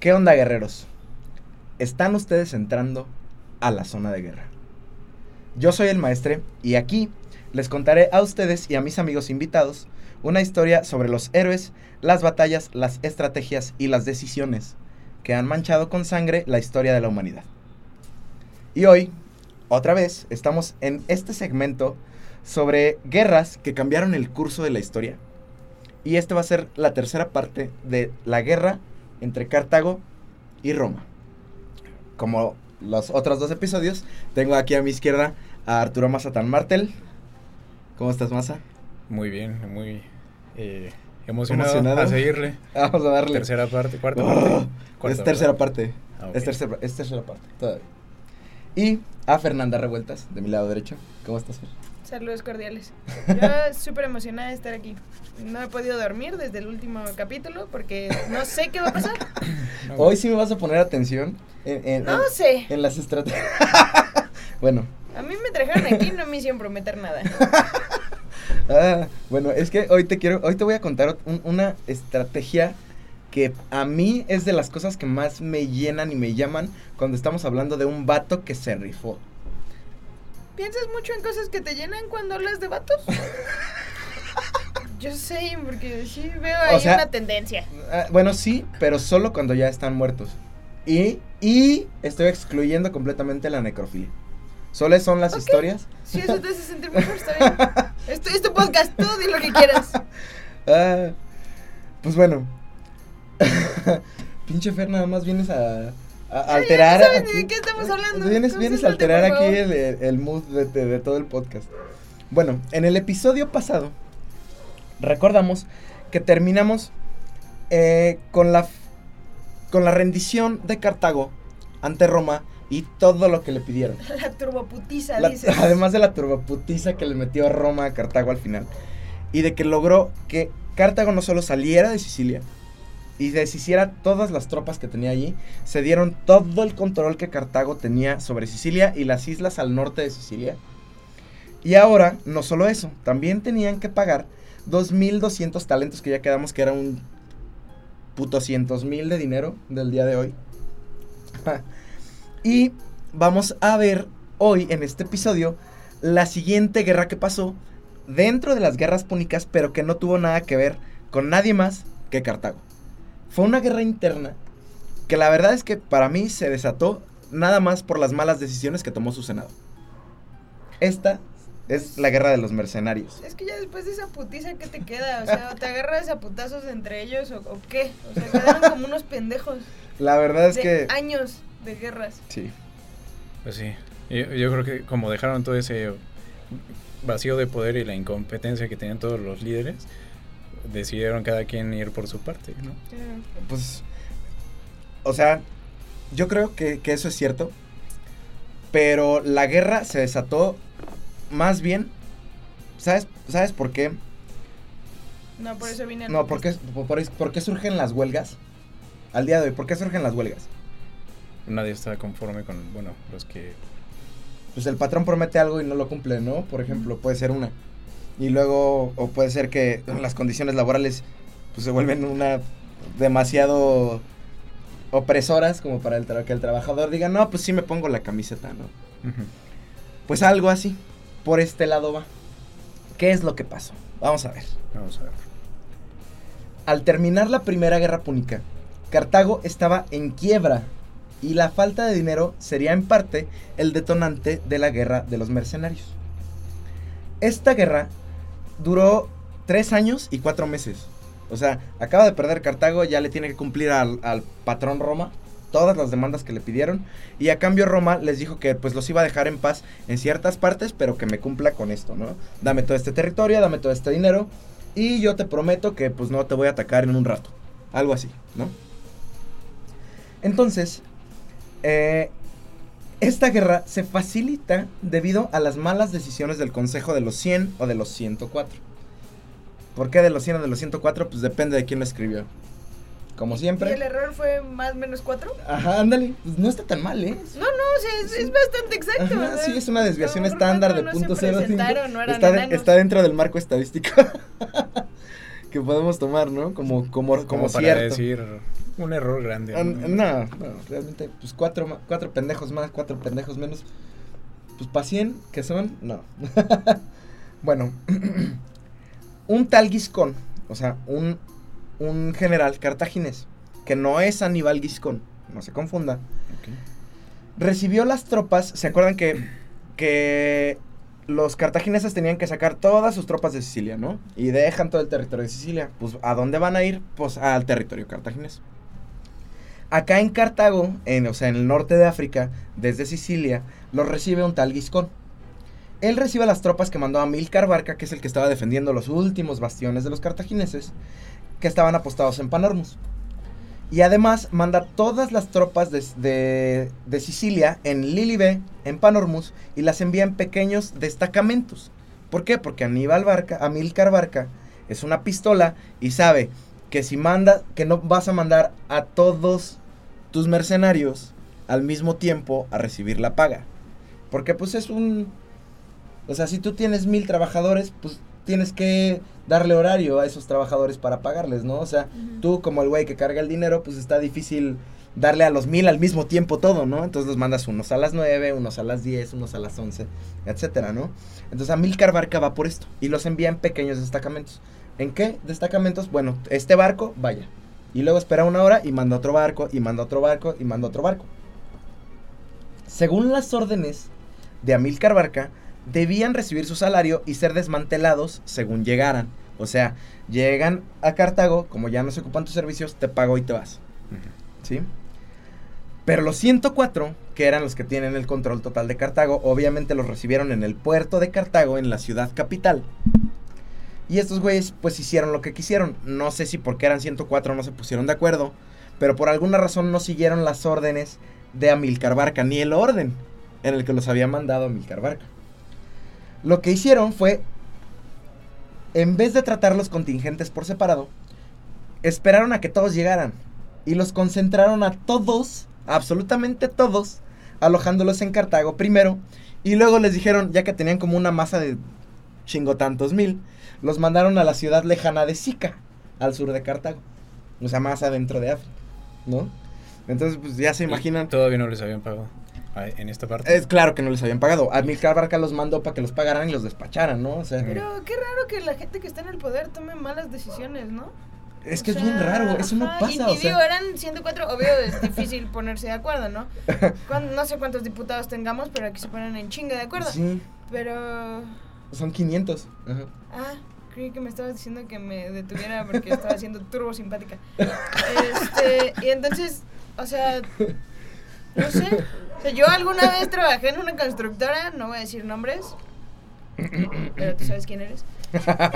¿Qué onda, guerreros? Están ustedes entrando a la zona de guerra. Yo soy el maestre y aquí les contaré a ustedes y a mis amigos invitados una historia sobre los héroes, las batallas, las estrategias y las decisiones que han manchado con sangre la historia de la humanidad. Y hoy, otra vez, estamos en este segmento sobre guerras que cambiaron el curso de la historia. Y esta va a ser la tercera parte de la guerra entre Cartago y Roma. Como los otros dos episodios, tengo aquí a mi izquierda a Arturo Mazatán Martel. ¿Cómo estás, Maza? Muy bien, muy eh, emocionado, a seguirle. Vamos a darle. Tercera parte, cuarta Oh, parte. es tercera parte. Ah, es, tercera, es tercera parte, todavía. Y a Fernanda Revueltas, de mi lado derecho. ¿Cómo estás, Fer? Saludos cordiales. Yo súper emocionada de estar aquí. No he podido dormir desde el último capítulo porque no sé qué va a pasar. Hoy sí me vas a poner atención en, en- No en- sé. en las estrategias. bueno, A mí me trajeron aquí y no me hicieron prometer nada. Ah, bueno, es que hoy te quiero, hoy te voy a contar un- una estrategia que a mí es de las cosas que más me llenan y me llaman cuando estamos hablando de un vato que se rifó. ¿Piensas mucho en cosas que te llenan cuando hablas de vatos? Yo sé, porque sí veo O ahí sea- una tendencia. Ah, bueno, sí, pero solo cuando ya están muertos. Y, y estoy excluyendo completamente la necrofilia. Solo son las historias. Si eso te hace sentir mejor, está bien. Esto es tu podcast, tú di lo que quieras. Ah, pues bueno. Pinche Fer, nada más vienes a, a ya alterar. no saben ni aquí. de qué estamos hablando. Vienes, vienes a alterar aquí el, el- mood de, de- de todo el podcast. Bueno, en el episodio pasado, recordamos que terminamos eh, con, la, con la rendición de Cartago ante Roma y todo lo que le pidieron. La turboputiza, La- dices. además de la turboputiza que le metió Roma a Cartago al final. Y de que logró que Cartago no solo saliera de Sicilia y deshiciera todas las tropas que tenía allí, se dieron todo el control que Cartago tenía sobre Sicilia y las islas al norte de Sicilia. Y ahora, no solo eso, también tenían que pagar 2.200 talentos, que ya quedamos que era un puto cientos mil de dinero del día de hoy. y vamos a ver hoy en este episodio la siguiente guerra que pasó dentro de las guerras púnicas, pero que no tuvo nada que ver con nadie más que Cartago. Fue una guerra interna que la verdad es que para mí se desató nada más por las malas decisiones que tomó su senado. Esta es la guerra de los mercenarios. Es que ya después de esa putiza, ¿qué te queda? O sea, ¿o te agarras a putazos entre ellos o, o qué? O sea, quedaron como unos pendejos. La verdad es de que... años de guerras. Sí. Pues sí. Yo, yo creo que como dejaron todo ese vacío de poder y la incompetencia que tenían todos los líderes, decidieron cada quien ir por su parte, ¿no? Pues, o sea, yo creo que, que eso es cierto. Pero la guerra se desató más bien. ¿Sabes, ¿sabes por qué? No, por eso vine al No, ¿por qué, por, por- por qué surgen las huelgas? Al día de hoy, ¿por qué surgen las huelgas? Nadie está conforme con, bueno, los que... Pues el patrón promete algo y no lo cumple, ¿no? Por ejemplo, puede ser una. Y luego, o puede ser que las condiciones laborales pues se vuelven una demasiado opresoras como para el tra- que el trabajador diga, no, pues sí me pongo la camiseta, ¿no? Pues algo así, por este lado va. ¿Qué es lo que pasó? Vamos a ver. Vamos a ver. Al terminar la primera guerra púnica, Cartago estaba en quiebra y la falta de dinero sería en parte el detonante de la guerra de los mercenarios. Esta guerra duró tres años y cuatro meses. O sea, acaba de perder Cartago, ya le tiene que cumplir al, al patrón Roma todas las demandas que le pidieron y a cambio Roma les dijo que pues los iba a dejar en paz en ciertas partes, pero que me cumpla con esto, ¿no? Dame todo este territorio, dame todo este dinero y yo te prometo que pues no te voy a atacar en un rato. Algo así, ¿no? Entonces, eh, esta guerra se facilita debido a las malas decisiones del Consejo de los 100 o de los 104. ¿Por qué de los 100 o de los 104? Pues depende de quién lo escribió. Como ¿Y el siempre. error fue más o menos cuatro? Ajá, ándale. Pues no está tan mal, ¿eh? No, no, o sea, es, es bastante exacto. Ajá, sí, es una desviación mejor estándar de no punto se cero no eran Está, de- está dentro del marco estadístico que podemos tomar, ¿no? Como, como, como, Como para cierto. decir, un error grande. Ah, No, no, realmente, pues cuatro, cuatro pendejos más, cuatro pendejos menos. Pues para 100, que son, no. bueno, un tal Giscón, o sea, un, un general cartaginés, que no es Aníbal Giscón, no se confunda, recibió las tropas, ¿se acuerdan que, que los cartagineses tenían que sacar todas sus tropas de Sicilia, ¿no? Y dejan todo el territorio de Sicilia. Pues, ¿a dónde van a ir? Pues al territorio cartaginés. Acá en Cartago, en, o sea, en el norte de África, desde Sicilia, los recibe un tal Giscón. Él recibe las tropas que mandó a Milcar Barca, que es el que estaba defendiendo los últimos bastiones de los cartagineses, que estaban apostados en Panormus. Y además manda todas las tropas de, de- de Sicilia en Lilibe, en Panormus, y las envía en pequeños destacamentos. ¿Por qué? Porque Aníbal Barca, Amílcar Barca, es una pistola y sabe que si manda, que no vas a mandar a todos tus mercenarios al mismo tiempo a recibir la paga. Porque pues es un... O sea, si tú tienes mil trabajadores, pues tienes que darle horario a esos trabajadores para pagarles, ¿no? O sea, tú como el güey que carga el dinero, pues está difícil darle a los mil al mismo tiempo todo, ¿no? Entonces los mandas unos a las nueve, unos a las diez, unos a las once, etcétera, ¿no? Entonces Amílcar Barca va por esto y los envía en pequeños destacamentos. ¿En qué destacamentos? Bueno, este barco, vaya. Y luego espera una hora y manda otro barco, y manda otro barco, y manda otro barco. Según las órdenes de Amílcar Barca, debían recibir su salario y ser desmantelados según llegaran. O sea, llegan a Cartago, como ya no se ocupan tus servicios, te pago y te vas. ¿Sí? Pero los 104, que eran los que tienen el control total de Cartago, obviamente los recibieron en el puerto de Cartago, en la ciudad capital. Y estos güeyes, pues hicieron lo que quisieron. No sé si porque eran 104 no se pusieron de acuerdo, pero por alguna razón no siguieron las órdenes de Amilcar Barca, ni el orden en el que los había mandado Amilcar Barca. Lo que hicieron fue, en vez de tratar los contingentes por separado, esperaron a que todos llegaran y los concentraron a todos, absolutamente todos, alojándolos en Cartago primero y luego les dijeron, ya que tenían como una masa de chingotantos mil, los mandaron a la ciudad lejana de Sica, al sur de Cartago, o sea, más adentro de África, ¿no? Entonces, pues ya se imaginan. Todavía no les habían pagado ah, en esta parte. Es claro que no les habían pagado. Amílcar Barca los mandó para que los pagaran y los despacharan, ¿no? O sea, Pero qué raro que la gente que está en el poder tome malas decisiones, ¿no? es que O es bien raro, eso no pasa, Y, o y sea. digo, eran 104, obvio es difícil ponerse de acuerdo, ¿no? No sé cuántos diputados tengamos, pero aquí se ponen en chinga de acuerdo. Sí, Pero... son 500. Ajá. Ah, creí que me estabas diciendo que me detuviera porque estaba siendo turbo simpática. Este, y entonces, o sea, no sé. O sea, yo alguna vez trabajé en una constructora, no voy a decir nombres, pero tú sabes quién eres.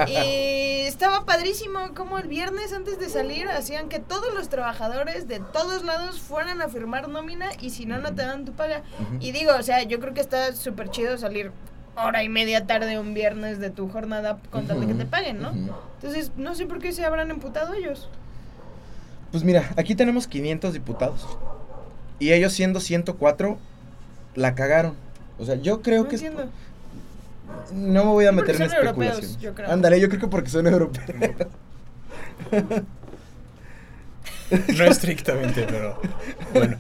Y estaba padrísimo como el viernes antes de salir hacían que todos los trabajadores de todos lados fueran a firmar nómina y si no, no te dan tu paga. Y digo, o sea, yo creo que está súper chido salir hora y media tarde un viernes de tu jornada con tal de que te paguen, ¿no? Entonces, no sé por qué se habrán emputado ellos. Pues mira, aquí tenemos 500 diputados. Y ellos siendo 104, la cagaron. O sea, yo creo no que... es- entiendo. no me voy a meter en especulación. yo. Ándale, yo creo que porque son europeos. No estrictamente, pero bueno.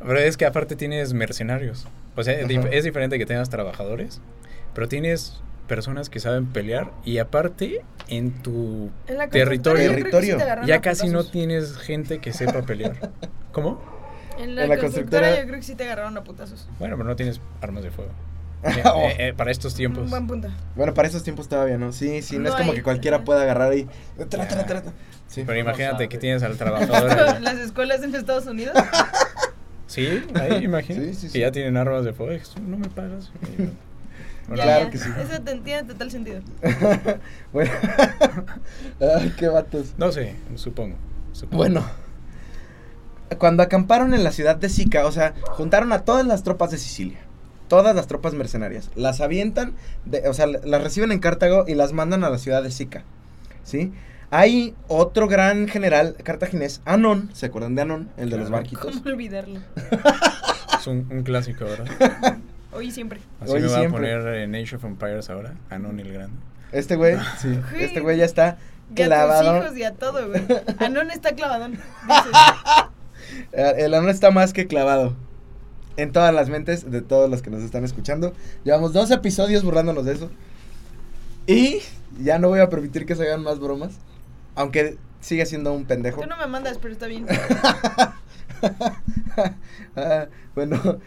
Pero es que aparte tienes mercenarios. O sea, Ajá. es diferente que tengas trabajadores, pero tienes personas que saben pelear y aparte en tu En la Territorio. sí ya casi no tienes gente que sepa pelear. ¿Cómo? En la, en la constructora, constructora- yo creo que sí te agarraron a putazos. Bueno, pero no tienes armas de fuego. Eh, Oh. eh, eh, para estos tiempos. Un buen punto. Bueno, para esos tiempos todavía no. Sí, sí, no, No es como hay. que cualquiera pueda agarrar ahí. Tra, tra, tra, tra. Sí. Pero imagínate que tienes al trabajador. Las escuelas en Estados Unidos. Sí, ahí imagínate. Sí, sí, sí. Que ya tienen armas de fuego. No me pagas. Bueno, Claro ya. que sí. Eso te- tiene total sentido. bueno. Ay, qué vatos. No sé, supongo. supongo. Bueno. Cuando acamparon en la ciudad de Sica, o sea, juntaron a todas las tropas de Sicilia. Todas las tropas mercenarias. Las avientan, de- o sea, las reciben en Cartago y las mandan a la ciudad de Sica. ¿Sí? Hay otro gran general cartaginés, Anón. ¿Se acuerdan de Anón? El de los barquitos. ¿Cómo olvidarlo? Es un, un clásico, ¿verdad? Hoy y siempre. Así Hoy me voy a poner en Age of Empires ahora. Anon el Grande. Este güey, sí. Este güey ya está Y a tus hijos y a todo, güey. Anón está clavadón. dices. Eh, El ano está más que clavado. En todas las mentes de todos los que nos están escuchando. Llevamos dos episodios burlándonos de eso. Y ya no voy a permitir que se hagan más bromas. Aunque sigue siendo un pendejo. Tú no me mandas, pero está bien. Ah, bueno,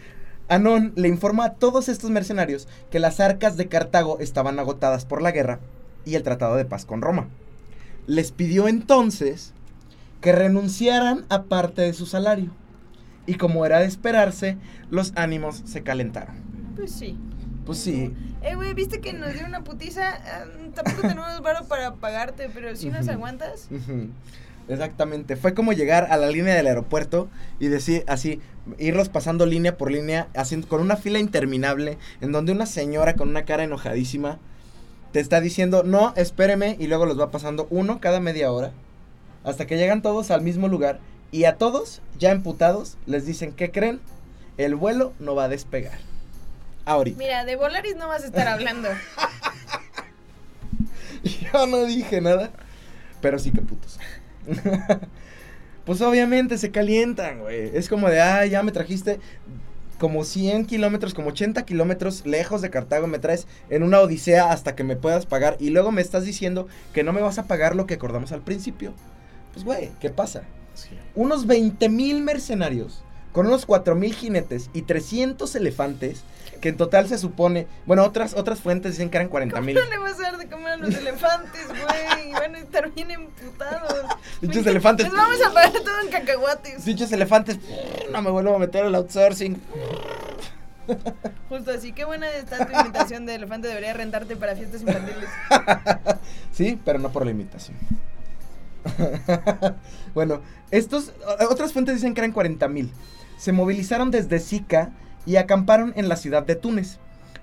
Anón le informa a todos estos mercenarios que las arcas de Cartago estaban agotadas por la guerra y el tratado de paz con Roma. Les pidió entonces que renunciaran a parte de su salario. Y como era de esperarse, los ánimos se calentaron. Pues sí. Pues sí, Eh, güey, ¿viste que nos dio una putiza? Ah, tampoco tenemos varo para pagarte, pero si nos Ujú. aguantas. Exactamente. Fue como llegar a la línea del aeropuerto y decir así, irlos pasando línea por línea, haciendo, con una fila interminable, en donde una señora con una cara enojadísima te está diciendo, no, espéreme, y luego los va pasando uno cada media hora, hasta que llegan todos al mismo lugar, y a todos, ya emputados, les dicen, ¿qué creen? El vuelo no va a despegar. Ahorita. Mira, de Volaris no vas a estar hablando. Yo no dije nada. Pero sí que putos. pues obviamente se calientan, güey. Es como de, ah, ya me trajiste como 100 kilómetros, como 80 kilómetros lejos de Cartago. Me traes en una odisea hasta que me puedas pagar. Y luego me estás diciendo que no me vas a pagar lo que acordamos al principio. Pues, güey, ¿qué pasa? Sí. Unos 20 mil mercenarios con unos 4 mil jinetes y 300 elefantes. Que en total se supone, bueno, otras, otras fuentes dicen que eran 40 ¿Cómo mil. no le vas a dar de comer a los elefantes, güey? Van a estar bien emputados. Dichos elefantes. Les vamos a pagar todo en cacahuates. Dichos elefantes, no me vuelvo a meter al outsourcing. Justo así, qué buena está tu imitación de elefante. Debería rentarte para fiestas infantiles. Sí, pero no por la imitación. bueno, estos, otras fuentes dicen que eran 40 mil. Se movilizaron desde Sica y acamparon en la ciudad de Túnez,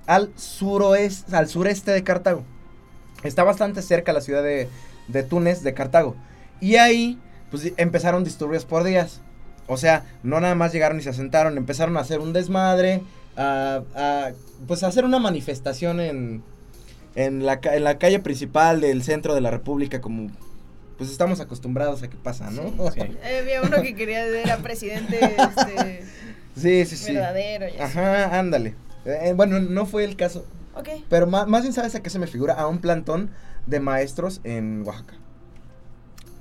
al suroeste, al sureste de Cartago. Está bastante cerca la ciudad de, de Túnez, de Cartago. Y ahí, pues empezaron disturbios por días. O sea, no nada más llegaron y se asentaron, empezaron a hacer un desmadre, a, a, pues a hacer una manifestación en, en, la, ca- en la calle principal del centro de la República, como pues estamos acostumbrados a que pasa, ¿no? Sí. Eh, había uno que quería era presidente este, Sí, sí, sí. verdadero. Y así. Ajá, ándale. Eh, bueno, no fue el caso. Ok. Pero más, bien, ¿sabes a qué se me figura? A un plantón de maestros en Oaxaca.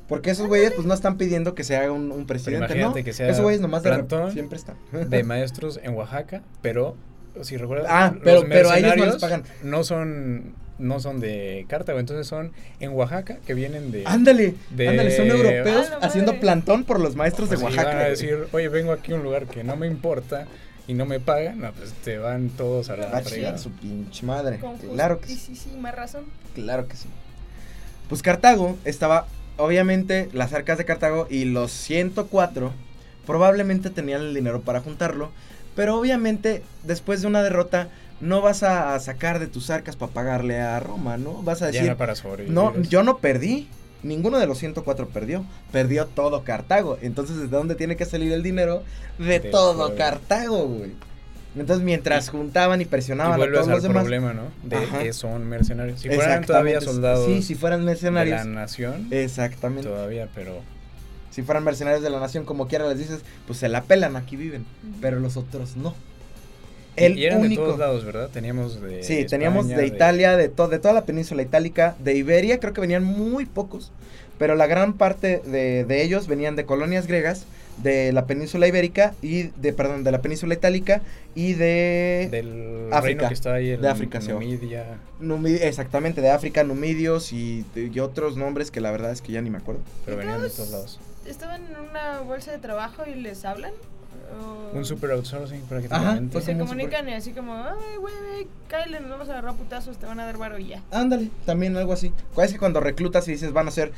Porque esos güeyes, pues no están pidiendo que se haga un, un presidente, ¿no? que sea esos güeyes nomás de siempre están. de maestros en Oaxaca, pero si recuerdas, Ah, los pero- pero a ellos no les pagan. No son, no son de Cartago, entonces son en Oaxaca que vienen de. ándale, de- ándale, son europeos Ah, haciendo madre. plantón por los maestros de Pues, si Oaxaca. van a güey. decir, oye, vengo aquí a un lugar que no me importa y no me pagan, no, pues te van todos a la Va fregada. su pinche madre. Claro que justi- sí. sí, sí, más razón. Claro que sí. Pues Cartago estaba, obviamente, las arcas de Cartago y los 104 probablemente tenían el dinero para juntarlo, pero obviamente después de una derrota no vas a sacar de tus arcas para pagarle a Roma, ¿no? Vas a Ya decir, era para sobrevivir. no, yo no perdí. Ninguno de los 104 perdió. Perdió todo Cartago. Entonces, ¿de dónde tiene que salir el dinero? De, De todo. Cartago, güey. Entonces, mientras Y- juntaban y Y presionaban a todos al los demás. problema, ¿no? De Ajá. que son mercenarios. Si fueran todavía Exactamente. soldados Sí, si fueran de mercenarios. la nación, Exactamente. todavía, pero Si fueran mercenarios de la nación, como quiera les dices, pues se la pelan, aquí viven. Pero los otros no. Y- El y eran único. de todos lados, ¿verdad? Teníamos de Sí, teníamos de Italia, de, to- de toda la península itálica, de Iberia, creo que venían muy pocos, pero la gran parte de, de ellos venían de colonias griegas, de la península ibérica y de, perdón, de la península itálica y de... del África. reino que está ahí en De África, sí, Numidia. Numi- exactamente, de África, numidios y, y otros nombres que la verdad es que ya ni me acuerdo. pero ¿Y venían de todos todos lados. ¿Estaban en una bolsa de trabajo y les hablan? ¿O Un super outsourcing Ajá, prácticamente. pues Se como comunican y así como, ay, güey, cállate, nos vamos a agarrar a putazos, te van a dar varo y ya. Ándale, también algo así. ¿Cuál es que cuando reclutas y dices van a ser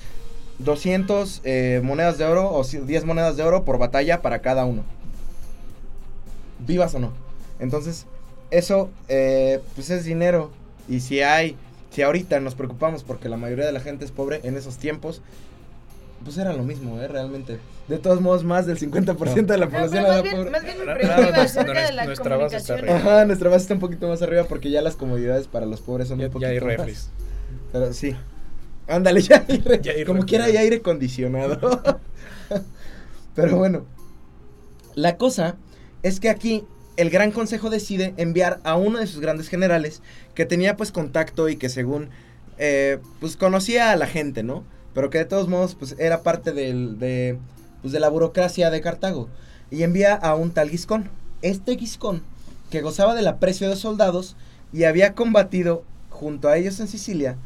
200 eh, monedas de oro o si- 10 monedas de oro por batalla para cada uno? Vivas o no. Entonces, eso eh, pues es dinero. Y si hay, si ahorita nos preocupamos porque la mayoría de la gente es pobre en esos tiempos, pues era lo mismo, ¿eh? Realmente. De todos modos, más del 50% de la No, población pero más era bien, pobre. más bien mi Claro, pregunta iba claro, acerca de nuestra- la nuestra base está arriba. Ajá, nuestra base está un poquito más arriba porque ya las comodidades para los pobres son Ya, un ya poquito hay más. refres. Pero sí. Ándale, ya. Ya aire como quiera hay aire acondicionado. Pero bueno. La cosa es que aquí el Gran Consejo decide enviar a uno de sus grandes generales que tenía pues contacto y que según eh, pues conocía a la gente, ¿no? Pero que de todos modos pues era parte del, de, pues, de la burocracia de Cartago. Y envía a un tal Giscón. Este Giscón, que gozaba del aprecio de soldados y había combatido junto a ellos en Sicilia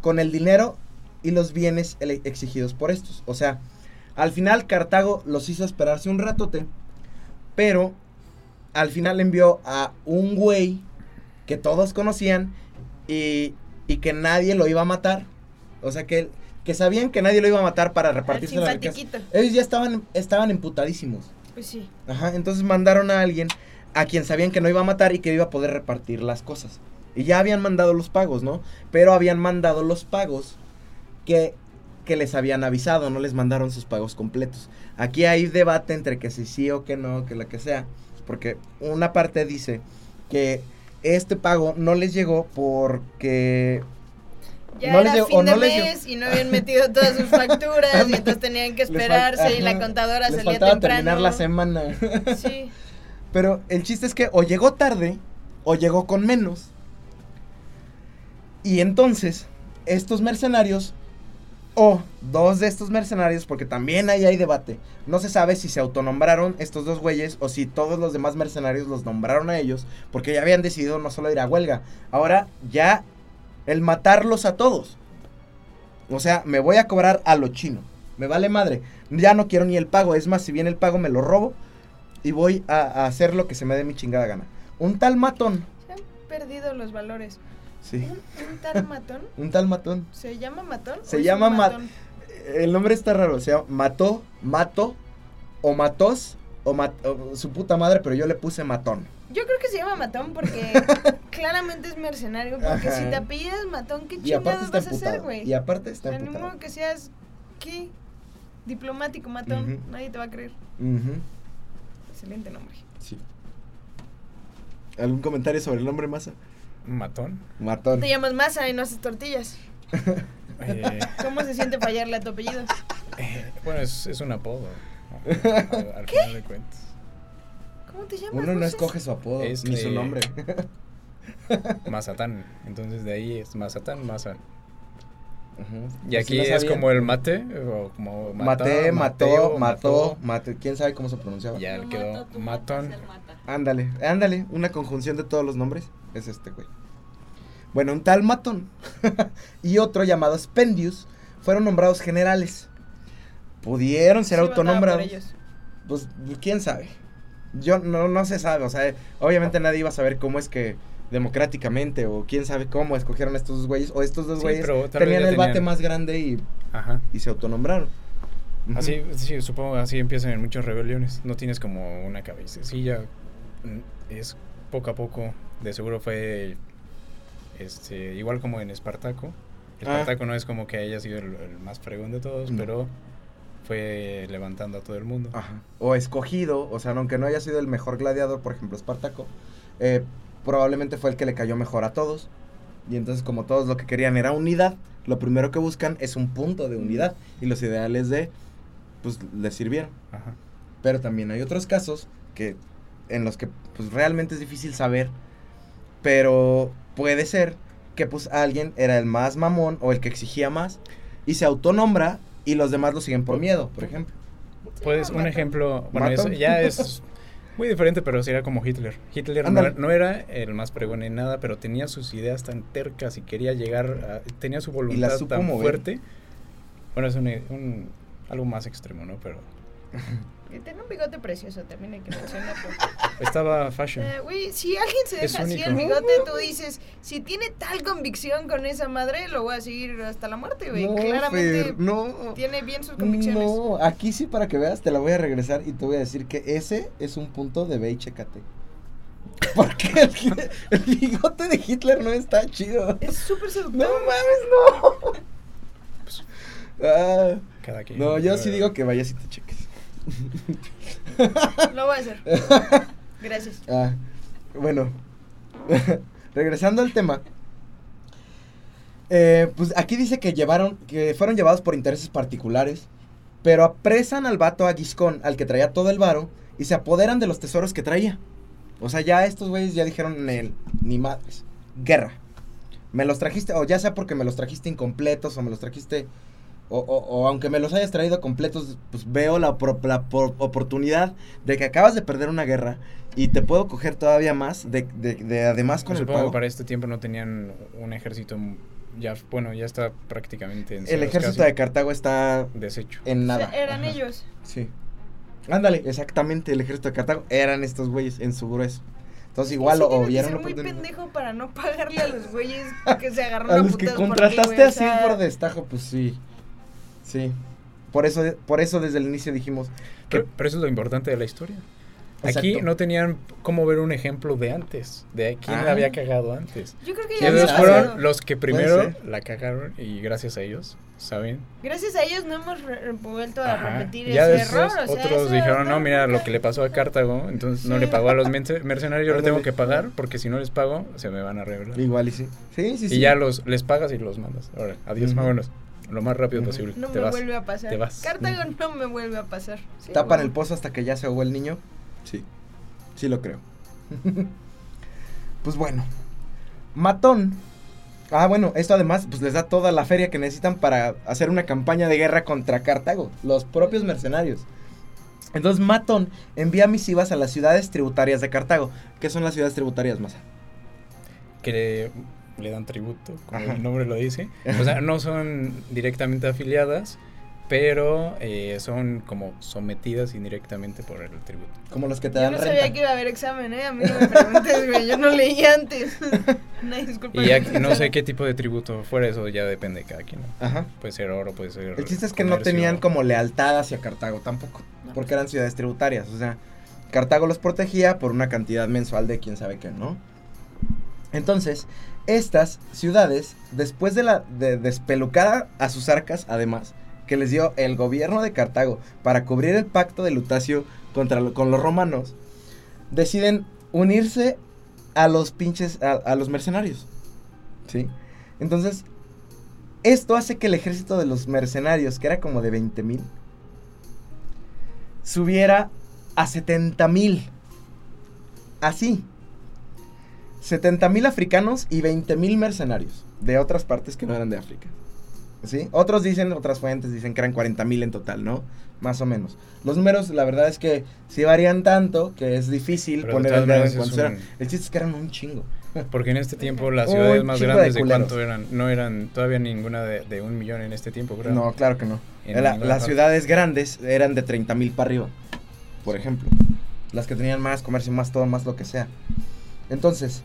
con el dinero y los bienes exigidos por estos. O sea, al final Cartago los hizo esperarse un ratote, pero al final envió a un güey que todos conocían y, y que nadie lo iba a matar. O sea, que, que sabían que nadie lo iba a matar para repartirse la riqueza. Ellos ya estaban, estaban emputadísimos. Pues sí. Ajá, entonces mandaron a alguien a quien sabían que no iba a matar y que iba a poder repartir las cosas. Y ya habían mandado los pagos, ¿no? Pero habían mandado los pagos que, que les habían avisado, no les mandaron sus pagos completos. Aquí hay debate entre que si sí o que no, que la que sea. Porque una parte dice que este pago no les llegó porque... Ya No era les fin no de les mes y no habían metido todas sus facturas y entonces tenían que fal- esperarse y la contadora les salía temprano. terminar la semana. Sí. Pero el chiste es que o llegó tarde o llegó con menos. Y entonces, estos mercenarios, o dos de estos mercenarios, porque también ahí hay debate, no se sabe si se autonombraron estos dos güeyes o si todos los demás mercenarios los nombraron a ellos, porque ya habían decidido no solo ir a huelga, ahora ya el matarlos a todos. O sea, me voy a cobrar a lo chino. Me vale madre. Ya no quiero ni el pago. Es más, si viene el pago, me lo robo y voy a, a hacer lo que se me dé mi chingada gana. Un tal matón. Se han perdido los valores. Sí. Un, un tal matón. Un tal matón. ¿Se llama matón? Se o llama ma- matón? El nombre está raro. Se llama Mató, Mato, o Matos, o, mat- o su puta madre, pero yo le puse matón. Yo creo que se llama matón porque claramente es mercenario. Porque Ajá. si te apellidas matón, ¿qué chingados vas a hacer, güey? Y aparte está emputado. modo que seas, ¿qué? Diplomático matón. Nadie te va a creer. Excelente nombre. Sí. ¿Algún comentario sobre el nombre Masa? Matón. Matón. Te llamas masa y no haces tortillas. Eh, ¿Cómo se siente fallarle a tu apellido? eh, bueno, es, es un apodo. Al, al final de cuentas. ¿Cómo te llamas? Uno no sé. escoge su apodo, Es, ni su nombre. Mazatán. Entonces de ahí es Mazatán, Maza. Y Pues aquí sí es como el mate, o como mata, Maté, mató, mateo, mató, mató. ¿Quién sabe cómo se pronunciaba? Ya No quedó matón. Ándale, ándale, una conjunción de todos los nombres es este güey. Bueno, un tal Matón y otro llamado Spendius fueron nombrados generales. Pudieron ser Sí, autonombrados. Pues quién sabe. Yo no, no se sabe, o sea, obviamente nadie iba a saber cómo es que democráticamente o quién sabe cómo escogieron estos dos güeyes o estos dos Sí, güeyes tenían ya el bate tenían- más grande y, Ajá. y se autonombraron. Así, sí, supongo así empiezan en muchas rebeliones. No tienes como una cabecilla. mm, Es poco a poco. De seguro fue este igual como en Espartaco. Ah. Espartaco no es como que haya sido el, el más fregón de todos, No. pero fue levantando a todo el mundo. Ajá. O escogido, o sea, aunque no haya sido el mejor gladiador, por ejemplo, Espartaco, eh, probablemente fue el que le cayó mejor a todos. Y entonces, como todos lo que querían era unidad, lo primero que buscan es un punto de unidad. Y los ideales de, pues, les sirvieron. Ajá. Pero también hay otros casos que, en los que, pues, realmente es difícil saber. Pero puede ser que, pues, alguien era el más mamón o el que exigía más. Y se autonombra y los demás lo siguen por miedo, por ejemplo. Pues un ejemplo, bueno, eso ya es muy diferente, pero sería como Hitler. Hitler no, era- no era el más pregón en nada, pero tenía sus ideas tan tercas y quería llegar, a- tenía su voluntad tan mover. fuerte. Bueno, es un, un- algo más extremo, ¿no? Pero Y Tiene un bigote precioso, también hay que mencionarlo. estaba fashion. Eh, si alguien se deja así el bigote, tú dices, si tiene tal convicción con esa madre, lo voy a seguir hasta la muerte, güey. No, Claramente Fer, no. tiene bien sus convicciones. No, aquí sí para que veas te la voy a regresar y te voy a decir que ese es un punto de ve y chécate. Porque el, el bigote de Hitler no está chido. Es súper No seductor. mames, Pues, no. Ah, cada quien. no, yo sí digo que vayas y te cheques. Lo voy a hacer. Gracias. Ah, bueno, regresando al tema. Eh, pues aquí dice que llevaron, que fueron llevados por intereses particulares, pero apresan al vato Aguiscón, al que traía todo el varo, y se apoderan de los tesoros que traía. O sea, ya estos güeyes ya dijeron, "Nel, ni madres, guerra. Me los trajiste, o ya sea porque me los trajiste incompletos, o me los trajiste, o, o- o aunque me los hayas traído completos, pues veo la, opor- la por- oportunidad de que acabas de perder una guerra y te puedo coger todavía más, de, de- de además con el Supongo pago. que para este tiempo no tenían un ejército ya, bueno, ya está prácticamente en El ejército casi de Cartago está deshecho. en O nada. sea, eran Ajá. ellos. Sí. Ándale, exactamente, el ejército de Cartago eran estos güeyes en su grueso. Entonces igual Sí o, tienes o que vieron ser muy pendejo para no pagarle a los güeyes que se agarraron A a los que contrataste así por destajo, pues sí. Sí. Por eso, por eso desde el inicio dijimos que Pero, pero eso es lo importante de la historia. Aquí no tenían cómo ver un ejemplo de antes, de quién Ah. la había cagado antes. Yo creo que Y ya ellos fueron pasado. los que primero la cagaron y gracias a ellos, ¿saben? Gracias a ellos no hemos re- vuelto a Ajá. repetir Ya ese después error. O sea, otros eso dijeron, no, mira lo que le pasó a Cartago, entonces no le pagó a los merce- mercenarios, yo le tengo que pagar porque si no les pago se me van a revelar. igual y sí. Sí, sí, sí. Y ya los les pagas y los mandas. Ahora, adiós, Ujú. vámonos. Lo más rápido posible. No te me vas. vuelve a pasar. te vas. Cartago no me vuelve a pasar. Sí, tapan el pozo hasta que ya se ahogó el niño. Sí. Sí lo creo. pues bueno. Matón. Ah, bueno, esto además pues les da toda la feria que necesitan para hacer una campaña de guerra contra Cartago, los propios mercenarios. Entonces Matón envía misivas a las ciudades tributarias de Cartago. ¿Qué son las ciudades tributarias, Masa? que le, dan tributo, como Ajá. el nombre lo dice. O sea, no son directamente afiliadas, pero eh, son como sometidas indirectamente por el tributo. Como los que te Yo dan no renta. sabía que iba a haber examen, ¿eh? A mí no me preguntes, güey. Yo no leí antes. Disculpa. Y ya que- no sé qué tipo de tributo fuera, eso ya depende de cada quien. ¿no? Ajá. Puede ser oro, puede ser. El chiste es que no tenían como lealtad hacia Cartago tampoco, No. porque eran ciudades tributarias, o sea, Cartago los protegía por una cantidad mensual de quién sabe qué, ¿no? Entonces, estas ciudades, después de la de despelucada a sus arcas, además, que les dio el gobierno de Cartago para cubrir el pacto de Lutacio contra con los romanos, deciden unirse a los pinches, a, a los mercenarios, ¿sí? Entonces, esto hace que el ejército de los mercenarios, que era como de 20 mil, subiera a 70 mil. Así. 70 mil africanos y 20 mil mercenarios de otras partes que no eran de África. ¿Sí? Otros dicen, otras fuentes dicen que eran 40 mil en total, ¿no? Más o menos. Los números, la verdad es que sí varían tanto que es difícil Pero de poner el dedo en cuántos eran. El chiste es que eran un chingo. Porque en este tiempo las ciudades más de grandes de, culeros. cuánto eran, no eran todavía ninguna de, de un millón en este tiempo, creo. No, claro que no. La- las ciudades grandes eran de 30 mil para arriba, por ejemplo. Las que tenían más comercio, más todo, más lo que sea. Entonces,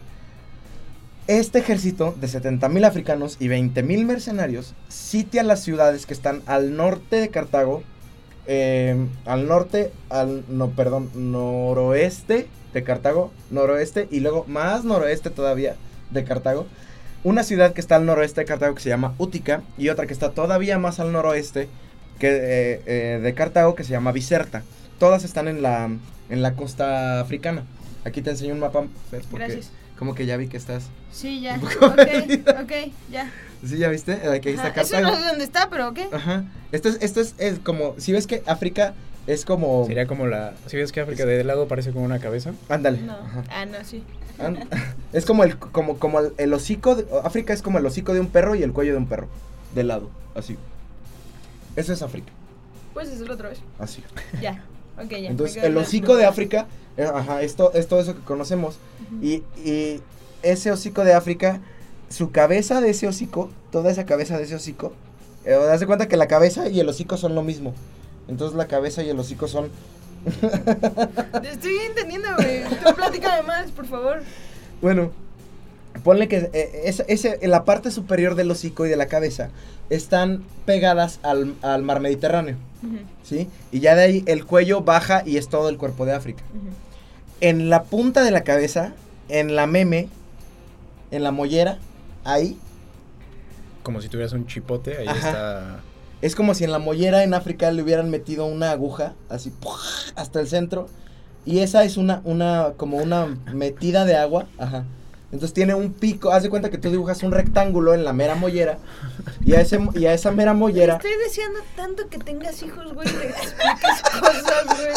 este ejército de 70 mil africanos y 20 mil mercenarios sitia las ciudades que están al norte de Cartago, eh, al norte, al, no, perdón, noroeste de Cartago, noroeste y luego más noroeste todavía de Cartago. Una ciudad que está al noroeste de Cartago que se llama Útica y otra que está todavía más al noroeste que, eh, eh, de Cartago que se llama Biserta. Todas están en la, en la costa africana. Aquí te enseño un mapa, Fer, porque Gracias. como que ya vi que estás. Sí, ya. Un poco Ok, ok, ya. ¿Sí ya viste? Aquí está Ajá, Eso no sé dónde está, pero ok. Ajá. Esto es, esto es, es como, si ves que África es como... Sería como la. Si ves que África de lado parece como una cabeza. Ándale. No. ajá. Ah, no, sí. Es como el, como, como el, el hocico, de- África es como el hocico de un perro y el cuello de un perro. De lado, así. Eso es África, Puedes hacerlo otra vez. así. Ya. Ya. Entonces, el hocico de África, eh, ajá, esto, es todo eso que conocemos. Y, y ese hocico de África, su cabeza de ese hocico, toda esa cabeza de ese hocico, eh, haz de cuenta que la cabeza y el hocico son lo mismo. Entonces la cabeza y el hocico son... Te estoy entendiendo, güey. Tú platícame más, por favor. Bueno, ponle que eh, en la parte superior del hocico y de la cabeza están pegadas al, al mar Mediterráneo, ¿sí? Y ya de ahí el cuello baja y es todo el cuerpo de África. En la punta de la cabeza, en la meme, en la mollera, ahí, Como si tuvieras un chipote, ahí Ajá. está. es como si en la mollera en África le hubieran metido una aguja, así, hasta el centro. Y esa es una, una, como una metida de agua, ajá, Entonces tiene un pico, haz de cuenta que tú dibujas un rectángulo en la mera mollera y a, ese, y a esa mera mollera... Estoy deseando tanto que tengas hijos, güey, le expliques cosas, güey.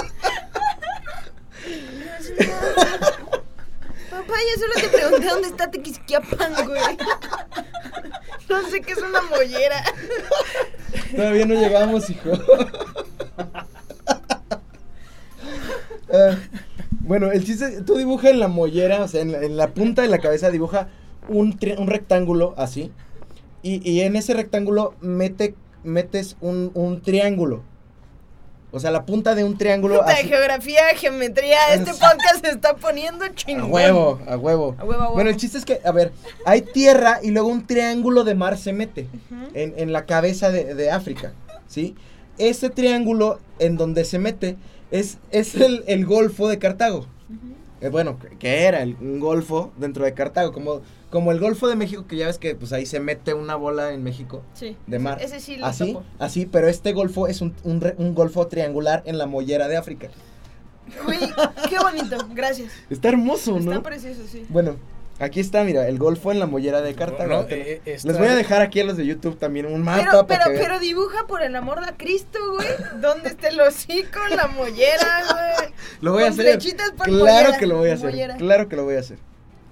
Papá, yo solo te pregunté dónde está Tequisquiapan, güey. No sé qué es una mollera. Todavía no llegamos, hijo. bueno, el chiste, tú dibuja en la mollera, o sea, en la, en la punta de la cabeza dibuja un, tri- un rectángulo así. Y, y en ese rectángulo mete, metes un, un triángulo. O sea, la punta de un triángulo Puta, así. geografía, geometría, este podcast se está poniendo A chingón. huevo, a huevo. A huevo, a huevo. Bueno, el chiste es que, a ver, hay tierra y luego un triángulo de mar se mete Ujú. en, en la cabeza de, de África, ¿sí? Ese triángulo en donde se mete es, es el, el Golfo de Cartago. Eh, bueno, que- era el- un golfo dentro de Cartago, como, como el Golfo de México, que ya ves que pues ahí se mete una bola en México Sí. de mar. Ese sí lo así, topo. así, pero este golfo es un, un golfo triangular en la mollera de África. Güey, qué bonito, gracias. Está hermoso, ¿no? Está precioso, sí. Bueno, aquí está, mira, el golfo en la mollera de Cartago. No, eh, está- Les voy a dejar aquí a los de YouTube también un mapa Pero, para pero, que pero dibuja por el amor de Cristo, güey. ¿Dónde está el hocico, la mollera, güey? Lo voy a hacer. flechitas por Claro mollera, que lo voy a hacer. mollera. Claro que lo voy a hacer.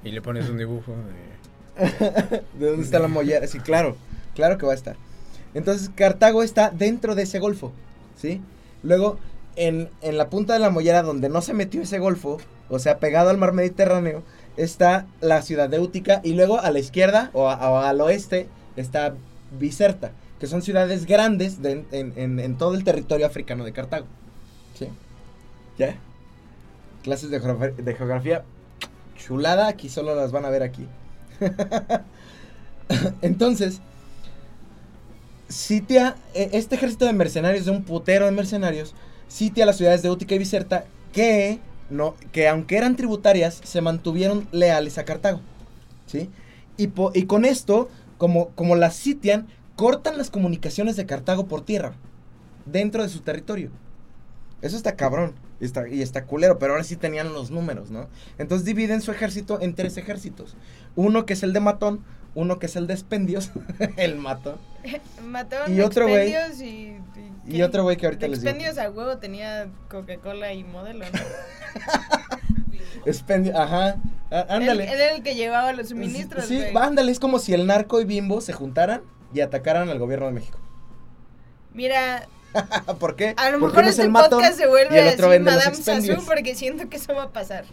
Y le pones un dibujo de... ¿De dónde está la mollera? Sí, claro. Claro que va a estar. Entonces, Cartago está dentro de ese golfo. ¿Sí? Luego, en, en la punta de la mollera donde no se metió ese golfo, o sea, pegado al mar Mediterráneo, está la ciudad de Útica. Y luego a la izquierda o, al oeste está Biserta, que son ciudades grandes de- en, todo el territorio africano de Cartago. ¿Sí? ¿Ya? Clases de, geogra- de geografía chulada, aquí solo las van a ver aquí. Entonces, sitia, eh, este ejército de mercenarios, de un putero de mercenarios, sitia las ciudades de Útica y Biserta que, que aunque eran tributarias, se mantuvieron leales a Cartago. ¿Sí? Y, con esto, como, como las sitian, cortan las comunicaciones de Cartago por tierra, dentro de su territorio. Eso está cabrón. Está, y está culero, pero ahora sí tenían los números, ¿no? Entonces dividen su ejército en tres ejércitos. Uno que es el de matón, uno que es el de expendios, el matón, Matón, Y otro güey- y... y otro güey que ahorita les digo. expendios a huevo tenía Coca-Cola y modelo, ¿no? Expendio, ajá, á- ándale. Él, él era el que llevaba los suministros, Sí, ándale, es como si el narco y Bimbo se juntaran y atacaran al gobierno de México. Mira, ¿Por qué? a lo Porque mejor este podcast se vuelve vende los Madame porque siento que eso va a pasar.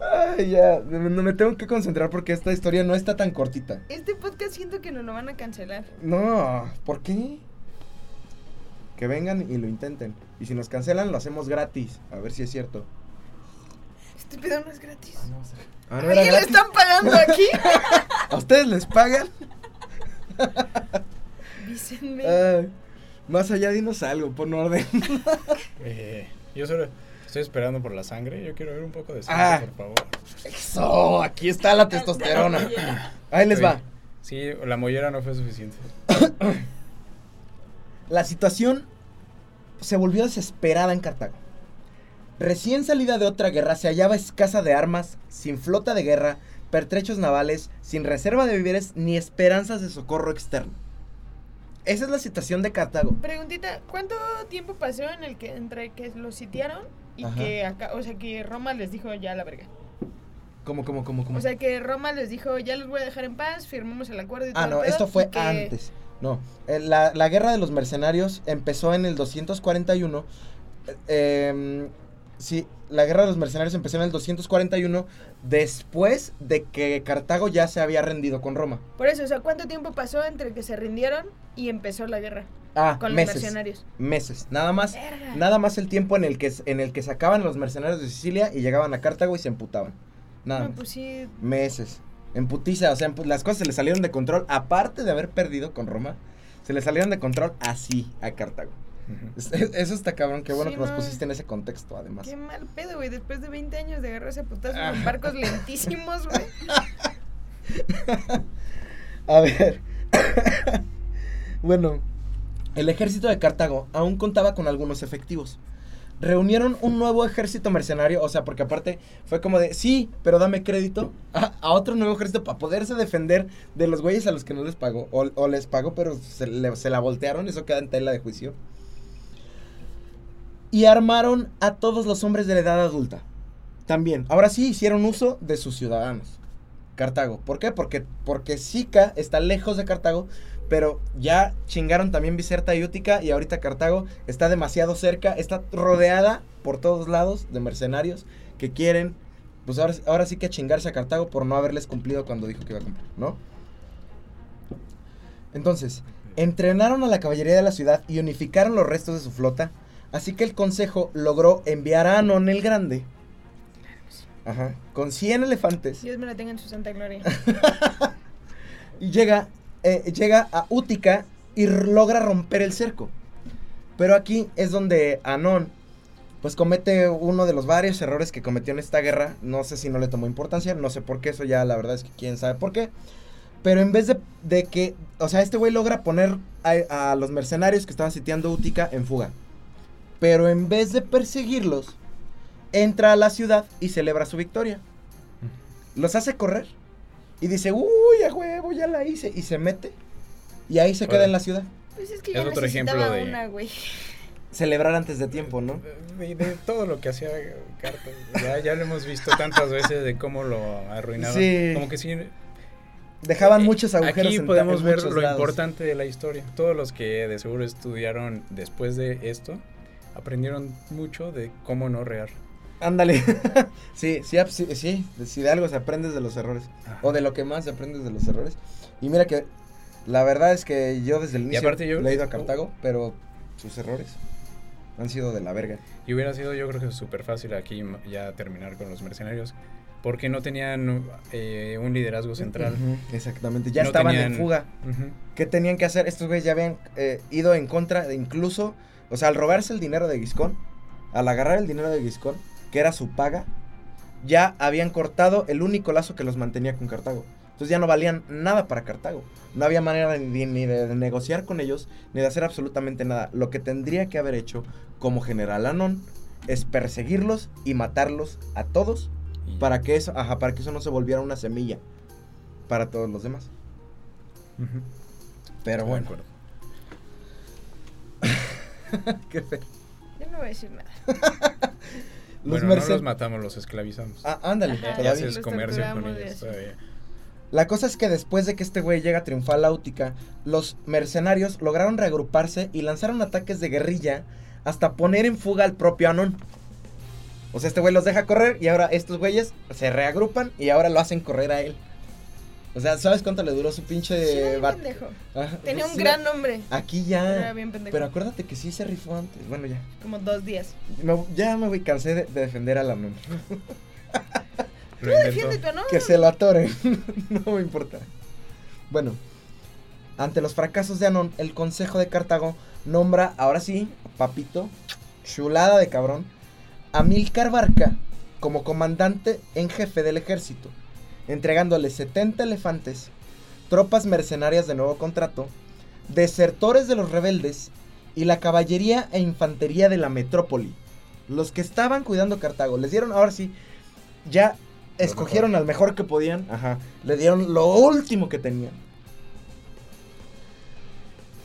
Ay, ya, me, me tengo que concentrar porque esta historia no está tan cortita. Este podcast siento que nos lo van a cancelar. No, ¿por qué? Que vengan y lo intenten. Y si nos cancelan, lo hacemos gratis. A ver si es cierto. Este pedo no es gratis. Ah, ¿A ¿no quién le gratis? están pagando aquí? ¿A ustedes les pagan? Vícenme. Ay, más allá, dinos algo, pon orden. Eh, yo solo estoy esperando por la sangre. Yo quiero ver un poco de sangre, Ah. por favor. Eso, aquí está la testosterona. Ahí les va. Sí, la mollera no fue suficiente. La situación se volvió desesperada en Cartago. Recién salida de otra guerra, se hallaba escasa de armas, sin flota de guerra, pertrechos navales, sin reserva de víveres ni esperanzas de socorro externo. Esa es la situación de Cartago. Preguntita, ¿cuánto tiempo pasó en el que entre que los sitiaron y Ajá. que acá, o sea, que Roma les dijo ya la verga? ¿Cómo, cómo, cómo, cómo? O sea, que Roma les dijo ya los voy a dejar en paz, firmamos el acuerdo y todo ah, el no, pedo", esto fue y que- antes. No, eh, la, la guerra de los mercenarios empezó en el 241. eh, em, sí, la guerra de los mercenarios empezó en el 241 después de que Cartago ya se había rendido con Roma. Por eso, o sea, ¿cuánto tiempo pasó entre que se rindieron y empezó la guerra Ah, con los meses. mercenarios? Meses. Nada más. Verga. Nada más el tiempo en el que en el que sacaban los mercenarios de Sicilia y llegaban a Cartago y se emputaban. Nada No, más. pues sí. Meses. En putiza, o sea, las cosas se le salieron de control. Aparte de haber perdido con Roma, se le salieron de control así a Cartago. Eso está cabrón, qué bueno Sí, que nos no. pusiste en ese contexto, además. Qué mal pedo, güey. Después de 20 años de agarrarse a putazos Ah. con barcos lentísimos, güey. A ver. bueno, el ejército de Cartago aún contaba con algunos efectivos. reunieron un nuevo ejército mercenario, o sea, porque aparte fue como de, sí, pero dame crédito a, otro nuevo ejército para poderse defender de los güeyes a los que no les pagó, o, les pagó, pero se la voltearon, eso queda en tela de juicio. Y armaron a todos los hombres de la edad adulta. También, ahora sí hicieron uso de sus ciudadanos. Cartago. ¿Por qué? Porque, porque Sica está lejos de Cartago, pero ya chingaron también Biserta y Útica y ahorita Cartago está demasiado cerca, está rodeada por todos lados de mercenarios que quieren, pues ahora, ahora sí que chingarse a Cartago por no haberles cumplido cuando dijo que iba a cumplir, ¿no? Entonces, entrenaron a la caballería de la ciudad y unificaron los restos de su flota, así que el consejo logró enviar a Anón el Grande, ajá, con 100 elefantes, Dios me la tenga en su santa gloria. y llega, eh, llega a Útica y logra romper el cerco. Pero aquí es donde Anón pues comete uno de los varios errores que cometió en esta guerra. No sé si no le tomó importancia, no sé por qué, eso ya la verdad es que quién sabe por qué. Pero en vez de, de que, o sea, este güey logra poner a, a los mercenarios que estaban sitiando Útica en fuga. Pero en vez de perseguirlos, entra a la ciudad y celebra su victoria. Los hace correr. Y dice, uy, a huevo, ya la hice. Y se mete. Y ahí se queda en la ciudad. Pues es que Es ya otro ejemplo de- una, güey. Celebrar antes de tiempo, ¿no? De, de todo lo que hacía Carta. Ya, ya lo hemos visto tantas veces de cómo lo arruinaron. Sí. Como que sí. Dejaban eh, muchos agujeros Aquí podemos en ver lo lados. importante de la historia. Todos los que de seguro estudiaron después de esto aprendieron mucho de cómo no rear. Ándale. sí, sí, sí, si de algo se aprendes de los errores. Ajá. O de lo que más se aprendes de los errores. Y mira que la verdad es que yo desde el inicio aparte yo- le he ido a Cartago, pero sus errores han sido de la verga. Y hubiera sido yo creo que súper fácil aquí ya terminar con los mercenarios. Porque no tenían eh, un liderazgo central. Exactamente, ya No estaban en fuga. ¿Qué tenían que hacer? Estos güeyes ya habían eh, ido en contra de incluso, o sea, al robarse el dinero de Giscón, al agarrar el dinero de Giscón, que era su paga, ya habían cortado el único lazo que los mantenía con Cartago. Entonces ya no valían nada para Cartago. No había manera ni, ni de negociar con ellos, ni de hacer absolutamente nada. Lo que tendría que haber hecho como general Anón es perseguirlos y matarlos a todos Y- para que eso, ajá, para que eso no se volviera una semilla para todos los demás. Pero Estoy bueno, qué feo. Yo no voy a decir nada. Los bueno, no los matamos, los esclavizamos. Ah, ándale, Ajá. todavía. haces comercio con ellos todavía. La cosa es que después de que este güey llega a triunfar la Útica, los mercenarios lograron reagruparse y lanzaron ataques de guerrilla hasta poner en fuga al propio Anón. O sea, este güey los deja correr y ahora estos güeyes se reagrupan y ahora lo hacen correr a él. O sea, ¿sabes cuánto le duró su pinche Sí, era bien pendejo. Tenía pues un sí, gran nombre. Aquí pero Era ya. bien pendejo. Pero acuérdate que sí se rifó antes. Bueno, ya. Como dos días. Me- ya me voy, cansé de, de defender al Anón. Tú Lo intentó. defiéndete, ¿no? Que se lo atoren. no me importa. Bueno, ante los fracasos de Anón, el Consejo de Cartago nombra, ahora sí, papito, chulada de cabrón, a Milcar Barca como comandante en jefe del ejército, entregándole 70 elefantes, tropas mercenarias de nuevo contrato, desertores de los rebeldes y la caballería e infantería de la metrópoli. Los que estaban cuidando Cartago, les dieron, ahora sí, ya escogieron al mejor que podían, ajá, le dieron lo último que tenían.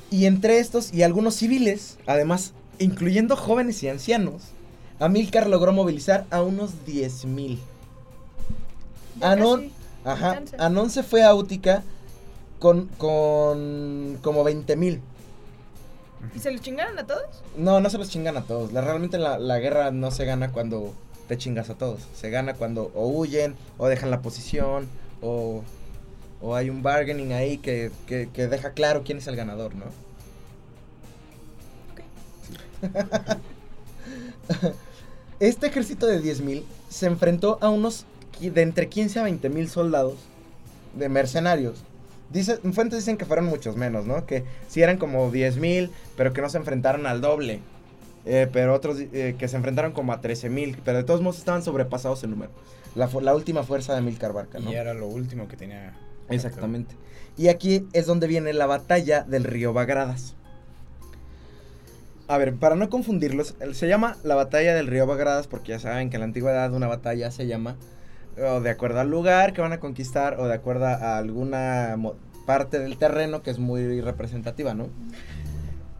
Y entre estos y algunos civiles, además, incluyendo jóvenes y ancianos, Amílcar logró movilizar a unos 10.000. Anón, casi. ajá, se fue a Útica con, con como 20.000. ¿Y se los chingaron a todos? No, no se los chingan a todos. La- realmente la, la guerra no se gana cuando te chingas a todos. Se gana cuando o huyen, o dejan la posición, o, o hay un bargaining ahí que, que- que deja claro quién es el ganador, ¿no? Este ejército de 10.000 se enfrentó a unos de entre 15 a 20 mil soldados de mercenarios. Dice, fuentes dicen que fueron muchos menos, ¿no? Que sí eran como 10.000, pero que no se enfrentaron al doble. Eh, pero otros eh, que se enfrentaron como a 13.000, pero de todos modos estaban sobrepasados en número. La, última fuerza de Milcar Barca, ¿no? Y era lo último que tenía. Exactamente. Y aquí es donde viene la batalla del río Bagradas. A ver, para no confundirlos, el- se llama la batalla del río Bagradas porque ya saben que en la antigüedad una batalla se llama o de acuerdo al lugar que van a conquistar o de acuerdo a alguna parte del terreno que es muy representativa, ¿no?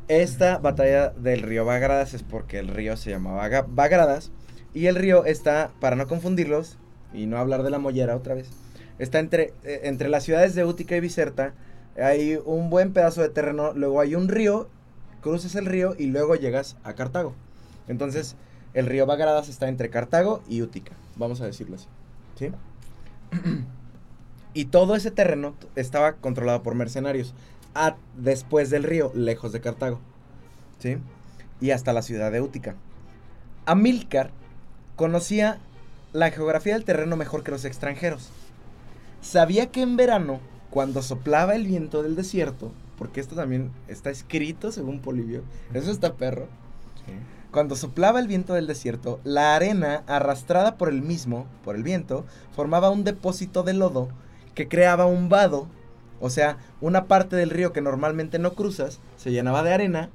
Esta batalla del río Bagradas es porque el río se llamaba Bagradas y el río está, para no confundirlos y no hablar de la mollera otra vez, está entre, eh, entre las ciudades de Útica y Biserta, hay un buen pedazo de terreno, luego hay un río, cruzas el río y luego llegas a Cartago. Entonces, el río Bagradas está entre Cartago y Útica, vamos a decirlo así. ¿Sí? y todo ese terreno estaba controlado por mercenarios. a- después del río, lejos de Cartago. ¿Sí? Y hasta la ciudad de Útica. Amílcar conocía la geografía del terreno mejor que los extranjeros. Sabía que en verano, cuando soplaba el viento del desierto, porque esto también está escrito según Polibio, eso está perro. Cuando soplaba el viento del desierto, la arena, arrastrada por el mismo, por el viento, formaba un depósito de lodo que creaba un vado, o sea, una parte del río que normalmente no cruzas, se llenaba de arena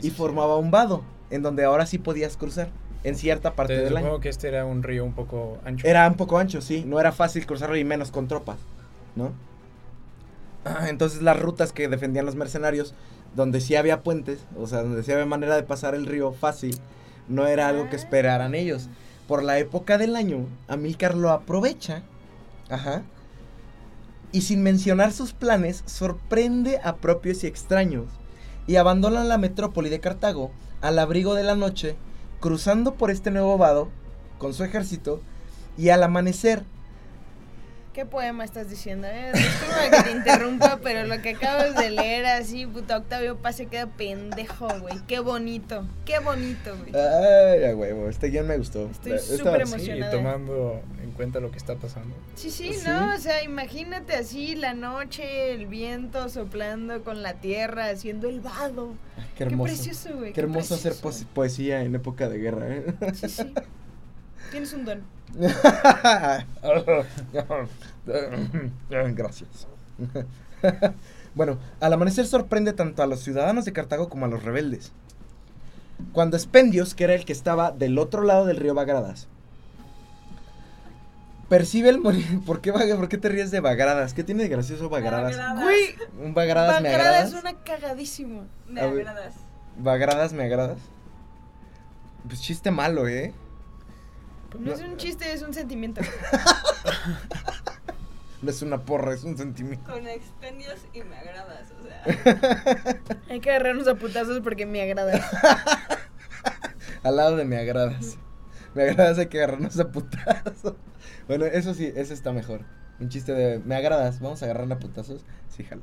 y formaba un vado, en donde ahora sí podías cruzar, en cierta parte Te- del supongo año. que este era un río un poco ancho. Era un poco ancho, sí, no era fácil cruzarlo y menos con tropas, ¿no? Entonces las rutas que defendían los mercenarios, donde sí había puentes, o sea, donde sí había manera de pasar el río fácil, no era algo que esperaran ellos. Por la época del año, Amílcar lo aprovecha, ajá, y sin mencionar sus planes, sorprende a propios y extraños, y abandonan la metrópoli de Cartago al abrigo de la noche, cruzando por este nuevo vado con su ejército, y al amanecer, ¿Qué poema estás diciendo? Eh? Disculpa que te interrumpa, pero lo que acabas de leer así, puta Octavio Paz se queda pendejo, güey. Qué bonito, qué bonito, güey. ay, a huevo, este guion me gustó. Estoy súper esta- emo- Sí, emocionada. tomando en cuenta lo que está pasando. Sí, sí, ¿Sí? ¿no? O sea, imagínate así la noche, el viento soplando con la tierra, haciendo el vado. Qué hermoso. Qué precioso, güey. Qué hermoso hacer poes- poesía en época de guerra, ¿eh? Sí, sí. Tienes un don. Gracias. bueno, al amanecer sorprende tanto a los ciudadanos de Cartago como a los rebeldes. Cuando Espendios, que era el que estaba del otro lado del río Bagradas, percibe el morir. ¿Por qué, ¿Por qué te ríes de Bagradas? ¿Qué tiene de gracioso Bagradas? Bagradas. Güey, ¿Un Bagradas me Bagrada agradas? es una cagadísimo. Me agradas. ¿Bagradas me agradas? Pues chiste malo, ¿eh? No es un chiste, es un sentimiento. No es una porra, es un sentimiento. Con expendios y me agradas, o sea. Hay que agarrarnos a putazos porque me agrada. Al lado de me agradas. Me agradas hay que agarrarnos a putazos. Bueno, eso sí, ese está mejor. Un chiste de me agradas, vamos a agarrar a putazos. Sí, jala.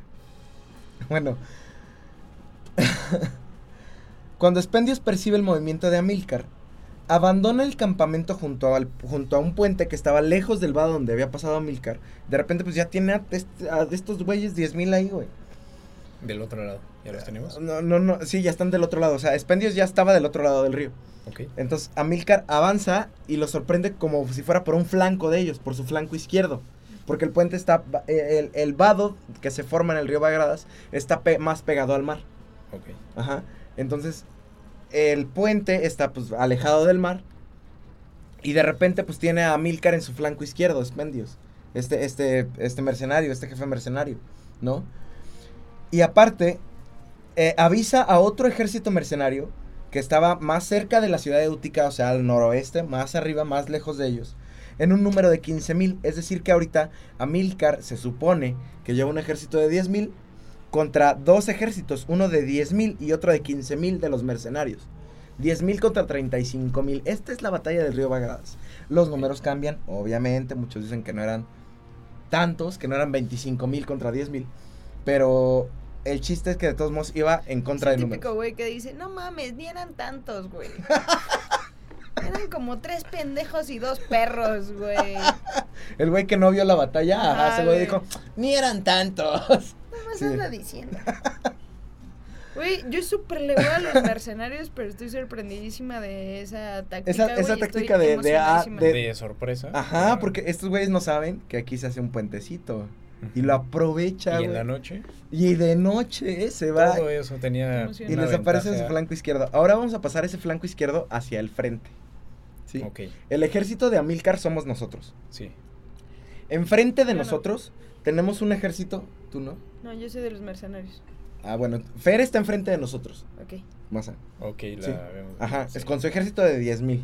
Bueno. Cuando Spendios percibe el movimiento de Amílcar, abandona el campamento junto, al, junto a un puente que estaba lejos del vado donde había pasado Amílcar. De repente, pues ya tiene a, a estos güeyes 10.000 ahí, güey. Del otro lado. ¿Ya los tenemos? No, no, no, sí, ya están del otro lado. O sea, Spendios ya estaba del otro lado del río. Ok. Entonces Amílcar avanza y lo sorprende como si fuera por un flanco de ellos, por su flanco izquierdo. Porque el puente está, eh, el, el vado que se forma en el río Bagradas está pe- más pegado al mar. Ok. Ajá. Entonces el puente está pues alejado del mar y de repente pues tiene a Amílcar en su flanco izquierdo, Spendios. Este, este, este mercenario, este jefe mercenario, ¿no? Y aparte, eh, avisa a otro ejército mercenario que estaba más cerca de la ciudad de Útica, o sea, al noroeste, más arriba, más lejos de ellos, en un número de 15.000. Es decir, que ahorita Amílcar se supone que lleva un ejército de 10.000 contra dos ejércitos, uno de 10.000 y otro de 15.000 de los mercenarios. 10.000 contra 35.000. Esta es la batalla del río Bagradas. Los números cambian, obviamente. Muchos dicen que no eran tantos, que no eran 25.000 contra 10.000. Pero el chiste es que de todos modos iba en contra Es de el típico güey que dice, no mames, ni eran tantos, güey. Eran como tres pendejos y dos perros, güey. El güey que no vio la batalla, ese güey. dijo, ni eran tantos. Más Sí. anda diciendo. Güey, yo súper le voy a los mercenarios, pero estoy sorprendidísima de esa táctica. Esa- táctica de- de- ah, emocionadísima. de- De sorpresa. Ajá, porque estos güeyes no saben que aquí se hace un puentecito. Y lo aprovecha, Y en la noche, Y de noche eh, se va todo eso tenía. Y les aparece en su flanco izquierdo. Ahora vamos a pasar ese flanco izquierdo hacia el frente. ¿Sí? Ok, El ejército de Amílcar somos nosotros. sí. Enfrente de nosotros tenemos un ejército, tú no. No, yo soy de los mercenarios. Ah, bueno, Fer está enfrente de nosotros. Ok. Masa. Ok, la Sí. vemos. Ajá, sí. es con su ejército de 10.000.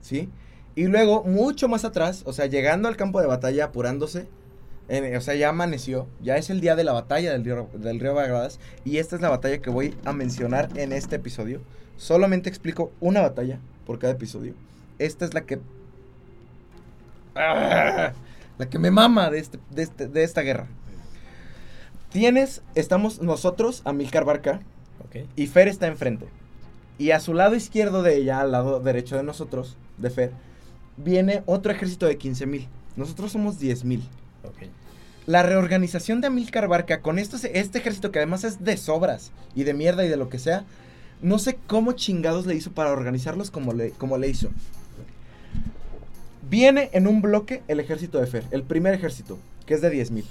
¿Sí? Y luego, mucho más atrás, o sea, llegando al campo de batalla, apurándose, en- o sea, ya amaneció, ya es el día de la batalla del río, del río Bagradas, y esta es la batalla que voy a mencionar en este episodio. Solamente explico una batalla por cada episodio. Esta es la que... ¡Ah! La que me mama de, este, de, este- de esta guerra. Tienes, estamos nosotros, Amilcar Barca, Ok, y Fer está enfrente. Y a su lado izquierdo de ella, al lado derecho de nosotros, de Fer, viene otro ejército de 15.000. Nosotros somos 10.000. ok. La reorganización de Amilcar Barca con estos- este ejército que además es de sobras y de mierda y de lo que sea, no sé cómo chingados le hizo para organizarlos como le, como le hizo. Viene en un bloque el ejército de Fer, el primer ejército, que es de 10.000.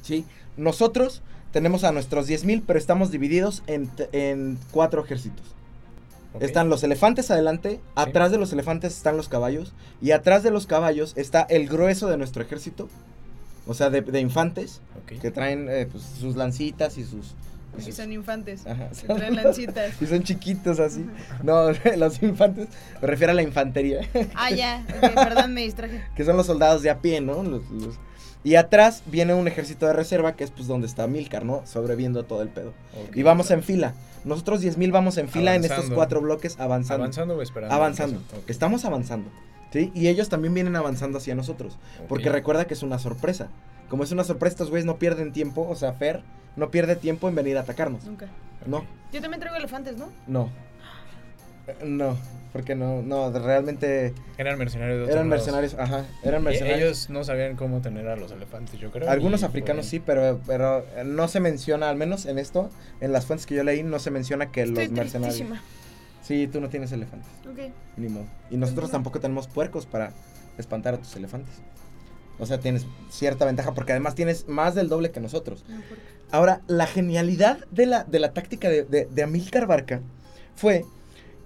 ¿Sí? Nosotros tenemos a nuestros 10.000, pero estamos divididos en, en cuatro ejércitos. Están los elefantes adelante, atrás de los elefantes están los caballos, y atrás de los caballos está el grueso de nuestro ejército, o sea, de, de infantes, Ok. que traen eh, pues, sus lancitas y sus... y sus- son infantes. Ajá, Que traen lancitas. y son chiquitos así. No, los infantes, me refiero a la infantería, Ah, ya. Perdón, me distraje. que son los soldados de a pie, ¿no? Los- los- Y atrás viene un ejército de reserva, que es pues donde está Milcar, ¿no? Sobreviendo todo el pedo. Y vamos en fila. Nosotros 10.000 vamos en fila en estos cuatro bloques avanzando. ¿Avanzando o esperando? avanzando. Estamos avanzando. ¿Sí? Y ellos también vienen avanzando hacia nosotros. Porque recuerda que es una sorpresa. Como es una sorpresa, estos güeyes no pierden tiempo. O sea, Fer no pierde tiempo en venir a atacarnos. Nunca. No, Yo también traigo elefantes, ¿no? no. Eh, No, porque no, no, realmente Eran mercenarios de otros eran lados. mercenarios, ajá, eran Y mercenarios. Ellos no sabían cómo tener a los elefantes, yo creo. Algunos africanos podían- sí, pero, pero no se menciona, al menos en esto, en las fuentes que yo leí, no se menciona que Estoy los mercenarios. tristísima. Sí, tú no tienes elefantes, Ok. ni modo. Y nosotros tampoco tenemos puercos para espantar a tus elefantes. O sea, tienes cierta ventaja porque además tienes más del doble que nosotros. No. Ahora, la genialidad de la, de la táctica de, de, de Amílcar Barca fue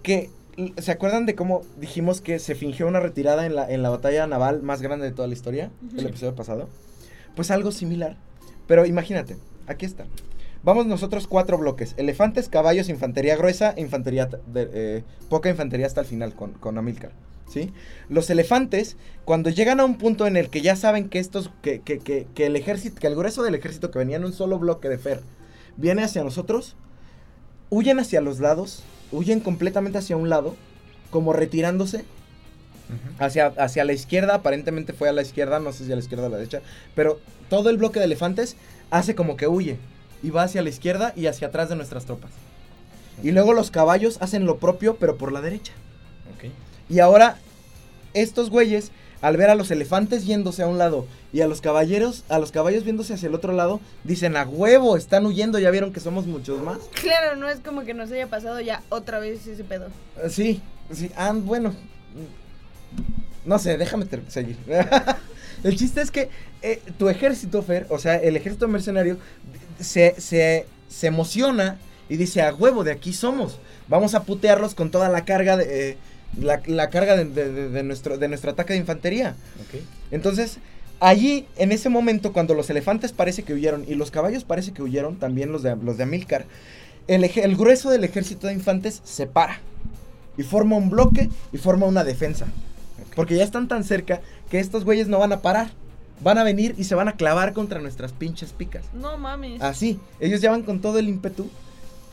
que, ¿se acuerdan de cómo dijimos que se fingió una retirada en la, en la batalla naval más grande de toda la historia? El episodio pasado. Pues algo similar. Pero imagínate, aquí está. Vamos nosotros cuatro bloques. Elefantes, caballos, infantería gruesa, infantería, de- eh, poca infantería hasta el final con, con Amílcar. ¿Sí? Los elefantes, cuando llegan a un punto en el que ya saben que estos, que, que, que, que el ejército, que el grueso del ejército que venía en un solo bloque de Fer, viene hacia nosotros, huyen hacia los lados, huyen completamente hacia un lado, como retirándose hacia, hacia la izquierda, aparentemente fue a la izquierda, no sé si a la izquierda o a la derecha, pero todo el bloque de elefantes hace como que huye y va hacia la izquierda y hacia atrás de nuestras tropas. Y luego los caballos hacen lo propio, pero por la derecha. Y ahora, estos güeyes, al ver a los elefantes yéndose a un lado y a los caballeros, a los caballos viéndose hacia el otro lado, dicen a huevo, están huyendo, ya vieron que somos muchos más. Claro, no es como que nos haya pasado ya otra vez ese pedo. Eh, Sí, sí, ah, bueno. No sé, déjame seguir. el chiste es que eh, tu ejército, Fer, o sea, el ejército mercenario, se, se, se emociona y dice, a huevo, de aquí somos. Vamos a putearlos con toda la carga de... eh, la, la carga de, de- de- de nuestro, de nuestro ataque de infantería. Entonces, allí, en ese momento, cuando los elefantes parece que huyeron y los caballos parece que huyeron, también los de, los de Amílcar, el, eje- el grueso del ejército de infantes se para y forma un bloque y forma una defensa. Porque ya están tan cerca que estos güeyes no van a parar. Van a venir y se van a clavar contra nuestras pinches picas. No mames. Así, ellos ya van con todo el ímpetu.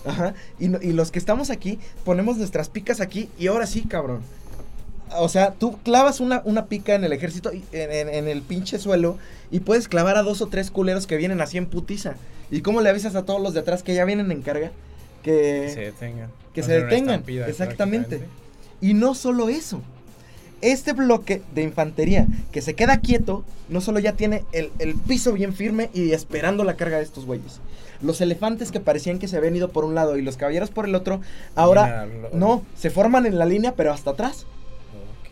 Ajá. Y, no- y los que estamos aquí, ponemos nuestras picas aquí y ahora sí, cabrón. O sea, tú clavas una, una pica en el ejército, en, en- en el pinche suelo, y puedes clavar a dos o tres culeros que vienen así en putiza. ¿Y cómo le avisas a todos los de atrás que ya vienen en carga? Que se detengan. que se detengan, exactamente. Y no solo eso. Este bloque de infantería que se queda quieto, no solo ya tiene el, el piso bien firme y esperando la carga de estos güeyes. Los elefantes que parecían que se habían ido por un lado y los caballeros por el otro, ahora Mira, no, se forman en la línea pero hasta atrás.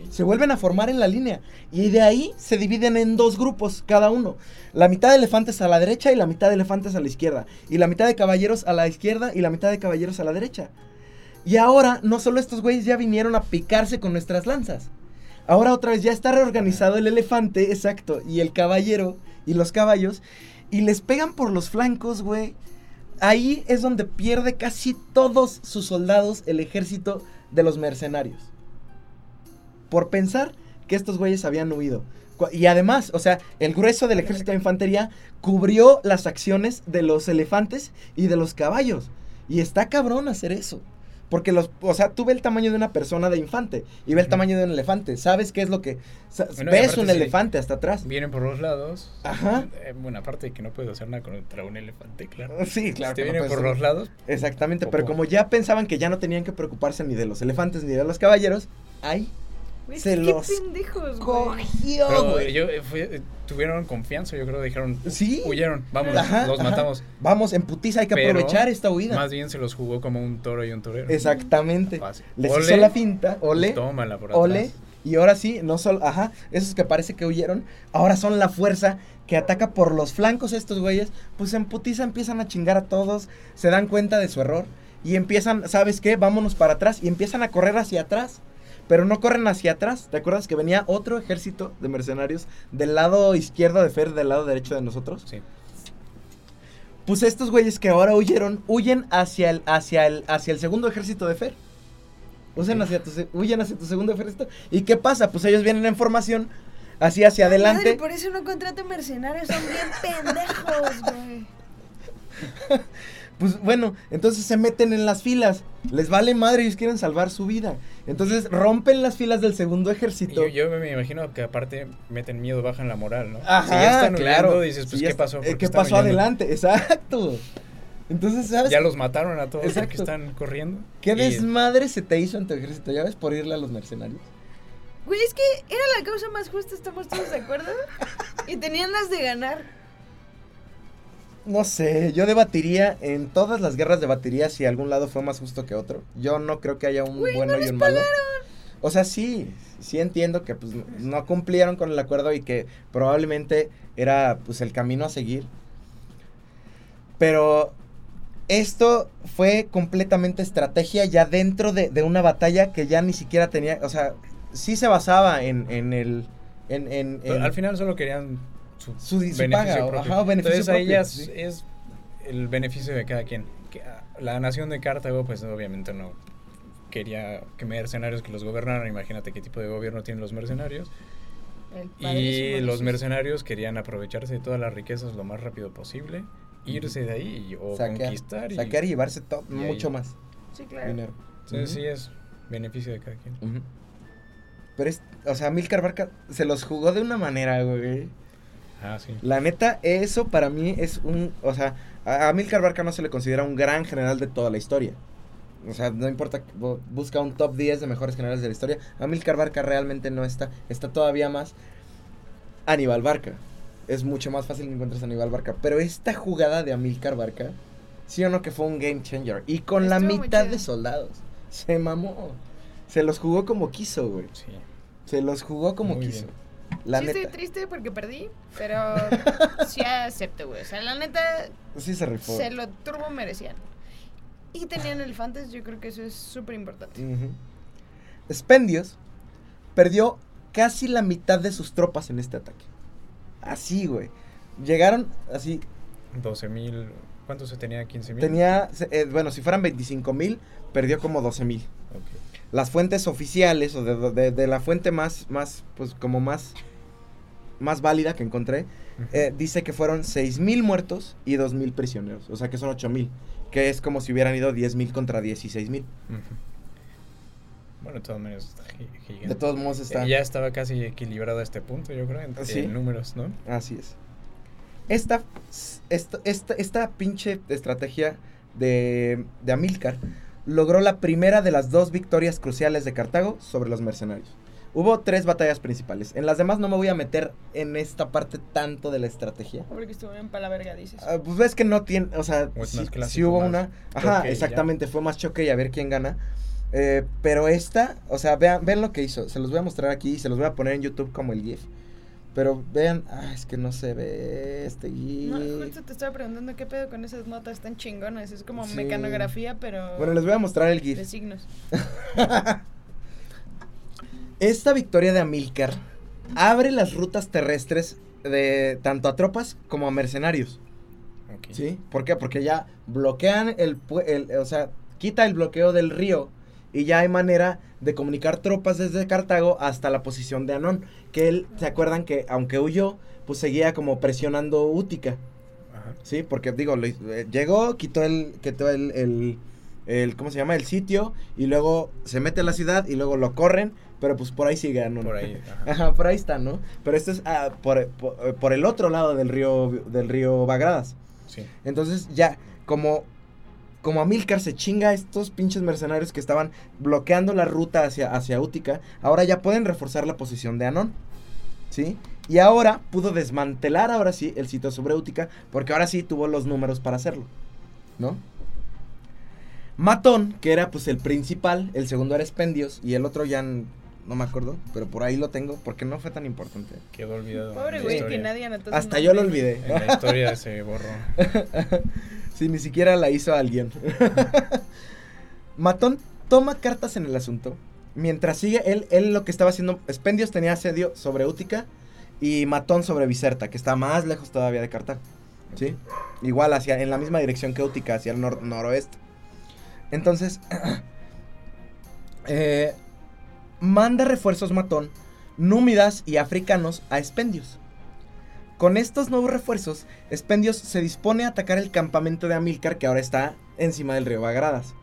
Se vuelven a formar en la línea. Y de ahí se dividen en dos grupos cada uno. La mitad de elefantes a la derecha y la mitad de elefantes a la izquierda. Y la mitad de caballeros a la izquierda y la mitad de caballeros a la derecha. Y ahora no solo estos güeyes ya vinieron a picarse con nuestras lanzas. Ahora otra vez ya está reorganizado el elefante, exacto, y el caballero y los caballos. Y les pegan por los flancos, güey. Ahí es donde pierde casi todos sus soldados el ejército de los mercenarios. Por pensar que estos güeyes habían huido. Y además, o sea, el grueso del ejército de infantería cubrió las acciones de los elefantes y de los caballos. Y está cabrón hacer eso. Porque los, o sea, tú ves el tamaño de una persona de infante y ves el tamaño de un elefante. ¿Sabes qué es lo que Bueno, ves un sí. elefante hasta atrás? Vienen por los lados. Ajá. Eh, bueno, aparte de que no puedes hacer nada contra un elefante, claro. Sí, claro. Si te vienen por hacer- los lados, Exactamente, pero como ya pensaban que ya no tenían que preocuparse ni de los elefantes ni de los caballeros, ahí Se qué los pendejos, cogió, pero güey. yo, eh, fue- eh, tuvieron confianza, yo creo, dijeron, Sí. huyeron, vamos, Ajá, los ajá. matamos. Vamos, en putiza hay que Pero aprovechar esta huida. Más bien se los jugó como un toro y un torero. Exactamente. Fácil. Les Ole, hizo la finta, ole, Tómala por ole, atrás. y ahora sí, no solo, ajá, esos que parece que huyeron, ahora son la fuerza que ataca por los flancos estos güeyes, pues en putiza empiezan a chingar a todos, se dan cuenta de su error y empiezan, ¿sabes qué? Vámonos para atrás y empiezan a correr hacia atrás. Pero no corren hacia atrás. ¿Te acuerdas que venía otro ejército de mercenarios del lado izquierdo de Fer, del lado derecho de nosotros? Sí. Pues estos güeyes que ahora huyeron, huyen hacia el, hacia el, hacia el segundo ejército de Fer. Huyen Ok. hacia, tu, huyen hacia tu segundo ejército. ¿Y qué pasa? Pues ellos vienen en formación, así hacia adelante. Madre, por eso no contrato mercenarios, son bien pendejos, güey. Pues bueno, entonces se meten en las filas. Les vale madre, ellos quieren salvar su vida. Entonces rompen las filas del segundo ejército. Yo, yo me imagino que aparte meten miedo, bajan la moral, ¿no? Ajá, si ya están claro. huyendo, dices, pues, ¿qué pasó? eh, ¿Por qué ¿Qué están pasó adelante? Exacto. Entonces, ¿sabes? Ya los mataron a todos Exacto. porque están corriendo. ¿Qué Y- desmadre se te hizo en tu ejército? ¿Ya ves por irle a los mercenarios? Güey, es que era la causa más justa, ¿estamos todos de acuerdo? Y tenían las de ganar. No sé, yo debatiría en todas las guerras debatiría si algún lado fue más justo que otro. Yo no creo que haya un bueno no y un malo. O sea, sí, sí entiendo que pues no cumplieron con el acuerdo y que probablemente era pues el camino a seguir. Pero esto fue completamente estrategia ya dentro de, de una batalla que ya ni siquiera tenía, o sea, sí se basaba en, en el... En, en- Pero en- al final solo querían su, Su- su beneficio paga, propio. ajá, beneficio Entonces ahí propio, ya es, sí. es el beneficio de cada quien. Ah, la nación de Cartago, pues obviamente no quería que mercenarios que los gobernaran. Imagínate qué tipo de gobierno tienen los mercenarios. El Y los mercenarios querían aprovecharse de todas las riquezas lo más rápido posible, irse de ahí y- o saquear, conquistar. Y, saquear y llevarse y ahí- mucho más Sí, claro. dinero. Entonces sí es beneficio de cada quien. Pero es, o sea, Milcar Barca se los jugó de una manera, güey. Ah, sí. La neta, eso para mí es un, o sea, a, a Milcar Barca no se le considera un gran general de toda la historia. O sea, no importa, bu- busca un top 10 de mejores generales de la historia. Amílcar Barca realmente no está, está todavía más Aníbal Barca. Es mucho más fácil que encuentres a Aníbal Barca. Pero esta jugada de Amílcar Barca, sí o no que fue un game changer. Y con la Estuvo mitad de soldados. Se mamó. Se los jugó como quiso, güey. Sí. Se los jugó como Muy quiso. bien. La sí neta. estoy triste porque perdí, pero sí acepto, güey. O sea, la neta Sí se rifó. se lo turbo merecían. Y tenían elefantes, yo creo que eso es súper importante. Ujú. Spendios perdió casi la mitad de sus tropas en este ataque. Así, güey. Llegaron así. 12 mil. ¿Cuánto se tenía? 15 mil. Tenía, eh, bueno, si fueran 25 mil, perdió como 12 mil. Las fuentes oficiales, o de, de- de la fuente más, más, pues como más, más válida que encontré, eh, dice que fueron 6 mil muertos y 2 mil prisioneros. O sea que son 8 mil. Que es como si hubieran ido 10 mil contra 16 mil. Ujú. Bueno, de todas maneras está gi- gigante. De todos modos está. Eh, Ya estaba casi equilibrado a este punto, yo creo, en, ¿Ah, sí? en números, ¿no? Así es. Esta, esta, esta, esta pinche estrategia de, de Amílcar logró la primera de las dos victorias cruciales de Cartago sobre los mercenarios. Hubo tres batallas principales. En las demás no me voy a meter en esta parte tanto de la estrategia. Porque estuvo bien para la verga, dices. Ah, pues ves que no tiene, o sea, O clásico, hubo una, ajá, choque y ya. exactamente, fue más choque y a ver quién gana. Eh, pero esta, o sea, vean, vean lo que hizo. Se los voy a mostrar aquí y se los voy a poner en YouTube como el GIF. Pero vean, ah, es que no se ve este GIF. No, justo te estaba preguntando qué pedo con esas notas tan chingonas. Es como Sí. mecanografía, pero Bueno, les voy a mostrar el de GIF. signos. Esta victoria de Amílcar abre las rutas terrestres de tanto a tropas como a mercenarios. ¿Sí? ¿Por qué? Porque ya bloquean el, el- o sea, quita el bloqueo del río y ya hay manera de comunicar tropas desde Cartago hasta la posición de Anón, que él, ¿se acuerdan que aunque huyó, pues seguía como presionando Útica, Ajá. ¿sí? Porque digo, lo eh, llegó, quitó el, quitó el, el, el- ¿cómo se llama? El sitio y luego se mete a la ciudad y luego lo corren, pero pues por ahí sigue Anón. Por ahí. ajá. Ajá, por ahí está, ¿no? Pero esto es ah, por, por, por el otro lado del río, del río Bagradas. Sí. Entonces ya, como, como Amílcar se chinga a estos pinches mercenarios que estaban bloqueando la ruta hacia, hacia Útica, ahora ya pueden reforzar la posición de Anón. ¿Sí? Y ahora pudo desmantelar ahora sí el sitio sobre Útica, porque ahora sí tuvo los números para hacerlo. ¿No? Matón, que era pues el principal, el segundo era Expendios, y el otro ya no me acuerdo, pero por ahí lo tengo, porque no fue tan importante. Quedó olvidado. Pobre güey que nadie anotó. Hasta yo lo olvidé. En la historia se borró. Si ni siquiera la hizo alguien. Matón toma cartas en el asunto. Mientras sigue, él, él lo que estaba haciendo, Expendios tenía asedio sobre Útica y Matón sobre Biserta, que está más lejos todavía de Cartago. ¿Sí? Igual hacia, en la misma dirección que Útica, hacia el nor- noroeste. Entonces, eh, manda refuerzos Matón, númidas y africanos a Expendios. Con estos nuevos refuerzos, Expendios se dispone a atacar el campamento de Amílcar que ahora está encima del río Bagradas.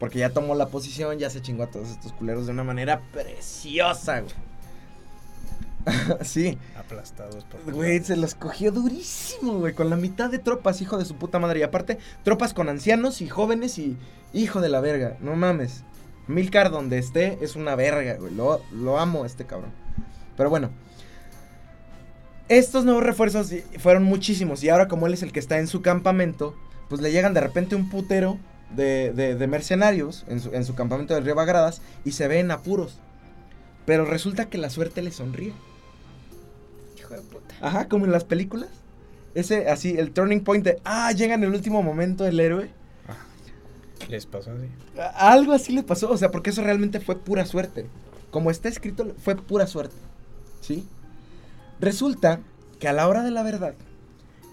Porque ya tomó la posición, ya se chingó a todos estos culeros de una manera preciosa, güey. sí, Aplastados por güey, se los cogió durísimo, güey, con la mitad de tropas, hijo de su puta madre. Y aparte, tropas con ancianos y jóvenes y hijo de la verga, no mames. Milcar donde esté es una verga, güey. Lo, lo amo a este cabrón. Pero bueno. Estos nuevos refuerzos fueron muchísimos. Y ahora como él es el que está en su campamento, pues le llegan de repente un putero de, de- de mercenarios en su, en su campamento del río Bagradas y se ve en apuros. Pero resulta que la suerte le sonríe. Hijo de puta. Ajá, como en las películas. Ese, así, el turning point de, ah, llega en el último momento el héroe. Les pasó así. Algo así le pasó, o sea, porque eso realmente fue pura suerte. Como está escrito, fue pura suerte. ¿Sí? Resulta que a la hora de la verdad,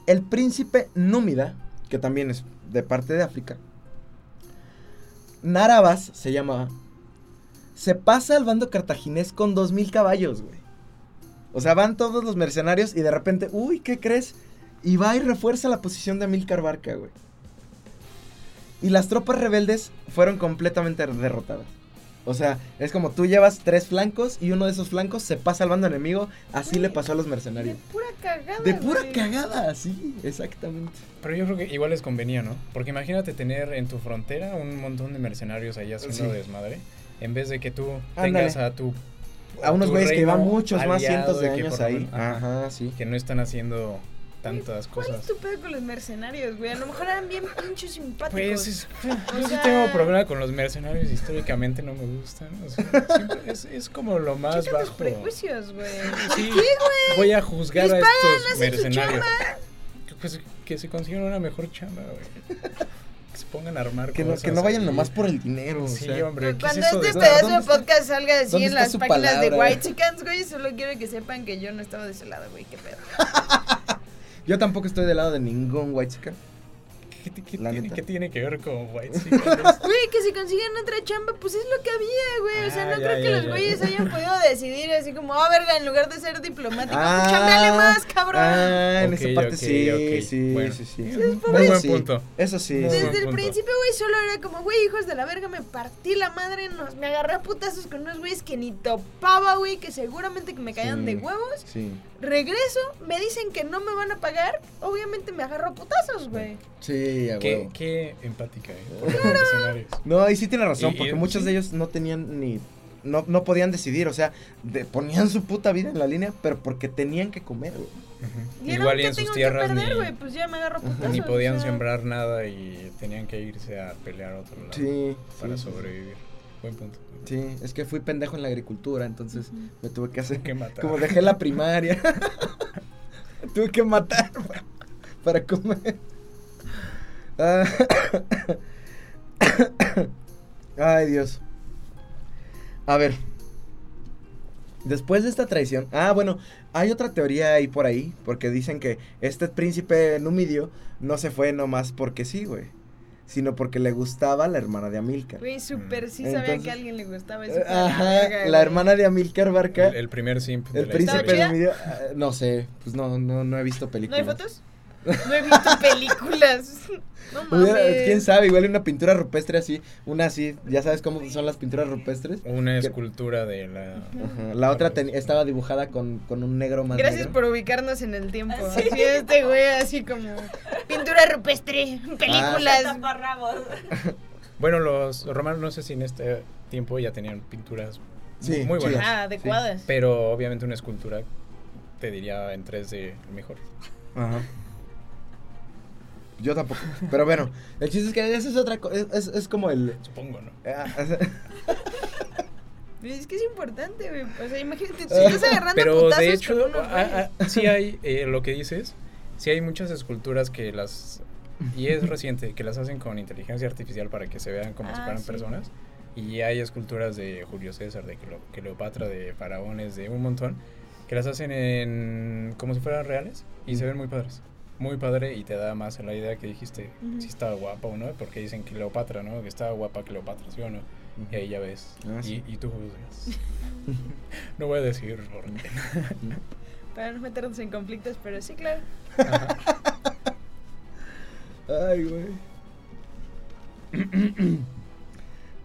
el príncipe Númida, que también es de parte de África, Narabas se llamaba, se pasa al bando cartaginés con dos mil caballos, güey. O sea, van todos los mercenarios y de repente, uy, ¿qué crees? Y va y refuerza la posición de Amílcar Barca, güey. Y las tropas rebeldes fueron completamente derrotadas. O sea, es como tú llevas tres flancos y uno de esos flancos se pasa al bando enemigo. Así Güey, le pasó a los De mercenarios. pura cagada. De pura güey. cagada, sí, exactamente. Pero yo creo que igual les convenía, ¿no? Porque imagínate tener en tu frontera un montón de mercenarios ahí haciendo Sí. desmadre. En vez de que tú Ándale. tengas a tu. A unos tu güeyes que llevan muchos más cientos de años ahí. Ajá, sí. Que no están haciendo tantas ¿Cuál cosas. es tu pedo con los mercenarios, güey? A lo mejor eran bien pinches simpáticos. Pues es, yo sí sea- tengo problema con los mercenarios, históricamente no me gustan. o sea, es, es como lo más bajo. prejuicios, güey. Sí, voy a juzgar Les a estos mercenarios. Pues que se consigan una mejor chamba, güey. Que se pongan a armar Que no, cosas que no vayan nomás por el dinero. o Sí, sea. hombre, ¿qué Cuando es eso este de pedazo ¿Dónde de está- podcast salga así en está las páginas de palabra? White Chickens, güey, solo quiero que sepan que yo no estaba de ese lado, güey. Qué pedo. Yo tampoco estoy del lado de ningún white. ¿Qué, qué- qué La tiene, neta. qué tiene que ver con White Güey, que si consiguen otra chamba, pues es lo que había, güey. O sea, Ah, no ya, creo que ya, los güeyes hayan podido decidir así como, ah, verga, en lugar de ser diplomático, Ah, pues chambeale más, cabrón. Ah, en esa parte ok, sí, ok. sí, Bueno. sí, sí. Muy Eso buen sí, punto. Eso sí. Muy sí. Desde el punto. principio, güey, solo era como, güey, hijos de la verga, me partí la madre, nos, me agarré a putazos con unos güeyes que ni topaba, güey, que seguramente que me caían Sí. de huevos. Sí, Regreso, me dicen que no me van a pagar, obviamente me agarro a putazos, güey. sí, a Qué, huevo. qué empática, ¿eh? Por los mercenarios. No, ahí sí tiene razón, Y- porque y- muchos sí. de ellos no tenían ni. No, no podían decidir, o sea, de- ponían su puta vida en la línea, pero porque tenían que comer, güey. Igual y en sus tierras perder, ni, güey, pues ya me agarro a putazos. ni podían o sea. sembrar nada y tenían que irse a pelear a otro lado Sí. para sí, sí. sobrevivir. buen punto. Sí, es que fui pendejo en la agricultura, entonces me tuve que hacer. Que matar. Como dejé la primaria, tuve que matar para, para comer. Ah, Ay, Dios. A ver. Después de esta traición. Ah, bueno, hay otra teoría ahí por ahí. Porque dicen que este príncipe numidio no se fue nomás porque sí, güey. Sino porque le gustaba la hermana de Amílcar. Güey, súper sí Entonces- sabía que a alguien le gustaba eso. Eh, Ajá, la hermana de Amílcar Barca. El, el primer simp de El la príncipe numidio. ah, No sé, pues no, no, no he visto ¿No películas. hay fotos? No he visto películas. No mames. quién sabe, igual una pintura rupestre así, una así, ya sabes cómo son las pinturas rupestres. Una Que- escultura de la... Ajá, La otra ten- estaba dibujada con, con un negro más Gracias negro. por ubicarnos en el tiempo. Ah, sí. Así este güey, así como pintura rupestre, películas. Taparrabos. Bueno, los romanos no sé si en este tiempo ya tenían pinturas Sí, muy buenas. Ah, adecuadas. Pero obviamente una escultura te diría en 3D mejor. Ajá. Yo tampoco. Pero bueno, el chiste es que eso es otra cosa. Es, es- es como el. Supongo, ¿no? ah, Es que es importante, güey. O sea, imagínate, si estás agarrando Pero putazos de hecho, ah, ah, sí hay eh, lo que dices, sí hay muchas esculturas que las y es reciente que las hacen con inteligencia artificial para que se vean como si Ah, fueran sí. personas y hay esculturas de Julio César, de Cleo- Cleopatra, de faraones, de un montón que las hacen en como si fueran reales y se ven muy padres. Muy padre y te da más la idea que dijiste si estaba guapa o no, porque dicen Cleopatra, ¿no? Que estaba guapa Cleopatra, ¿sí o no? Y ahí ya ves. Ah, y, sí. y tú juzgas. no voy a decir orden. Para no meternos en conflictos, pero sí, claro. Ajá. Ay, güey.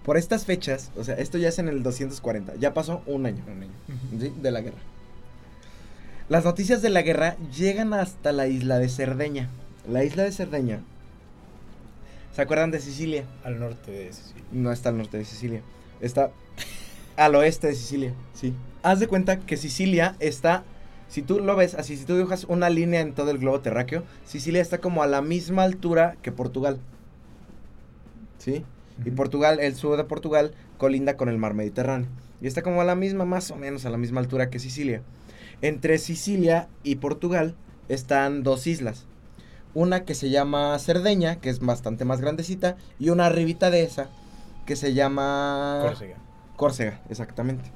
Por estas fechas, o sea, esto ya es en el 240, ya pasó un año Un. ¿sí? de la guerra. Las noticias de la guerra llegan hasta la isla de Cerdeña. La isla de Cerdeña. ¿Se acuerdan de Sicilia? Al norte de Sicilia. No está al norte de Sicilia. Está al oeste de Sicilia, sí. Haz de cuenta que Sicilia está, si tú lo ves así, si tú dibujas una línea en todo el globo terráqueo, Sicilia está como a la misma altura que Portugal. ¿Sí? Y. Portugal, el sur de Portugal, colinda con el mar Mediterráneo. Y está como a la misma, más o menos a la misma altura que Sicilia. Entre Sicilia y Portugal están dos islas. Una que se llama Cerdeña, que es bastante más grandecita, y una arribita de esa, que se llama... Córcega. Córcega, exactamente.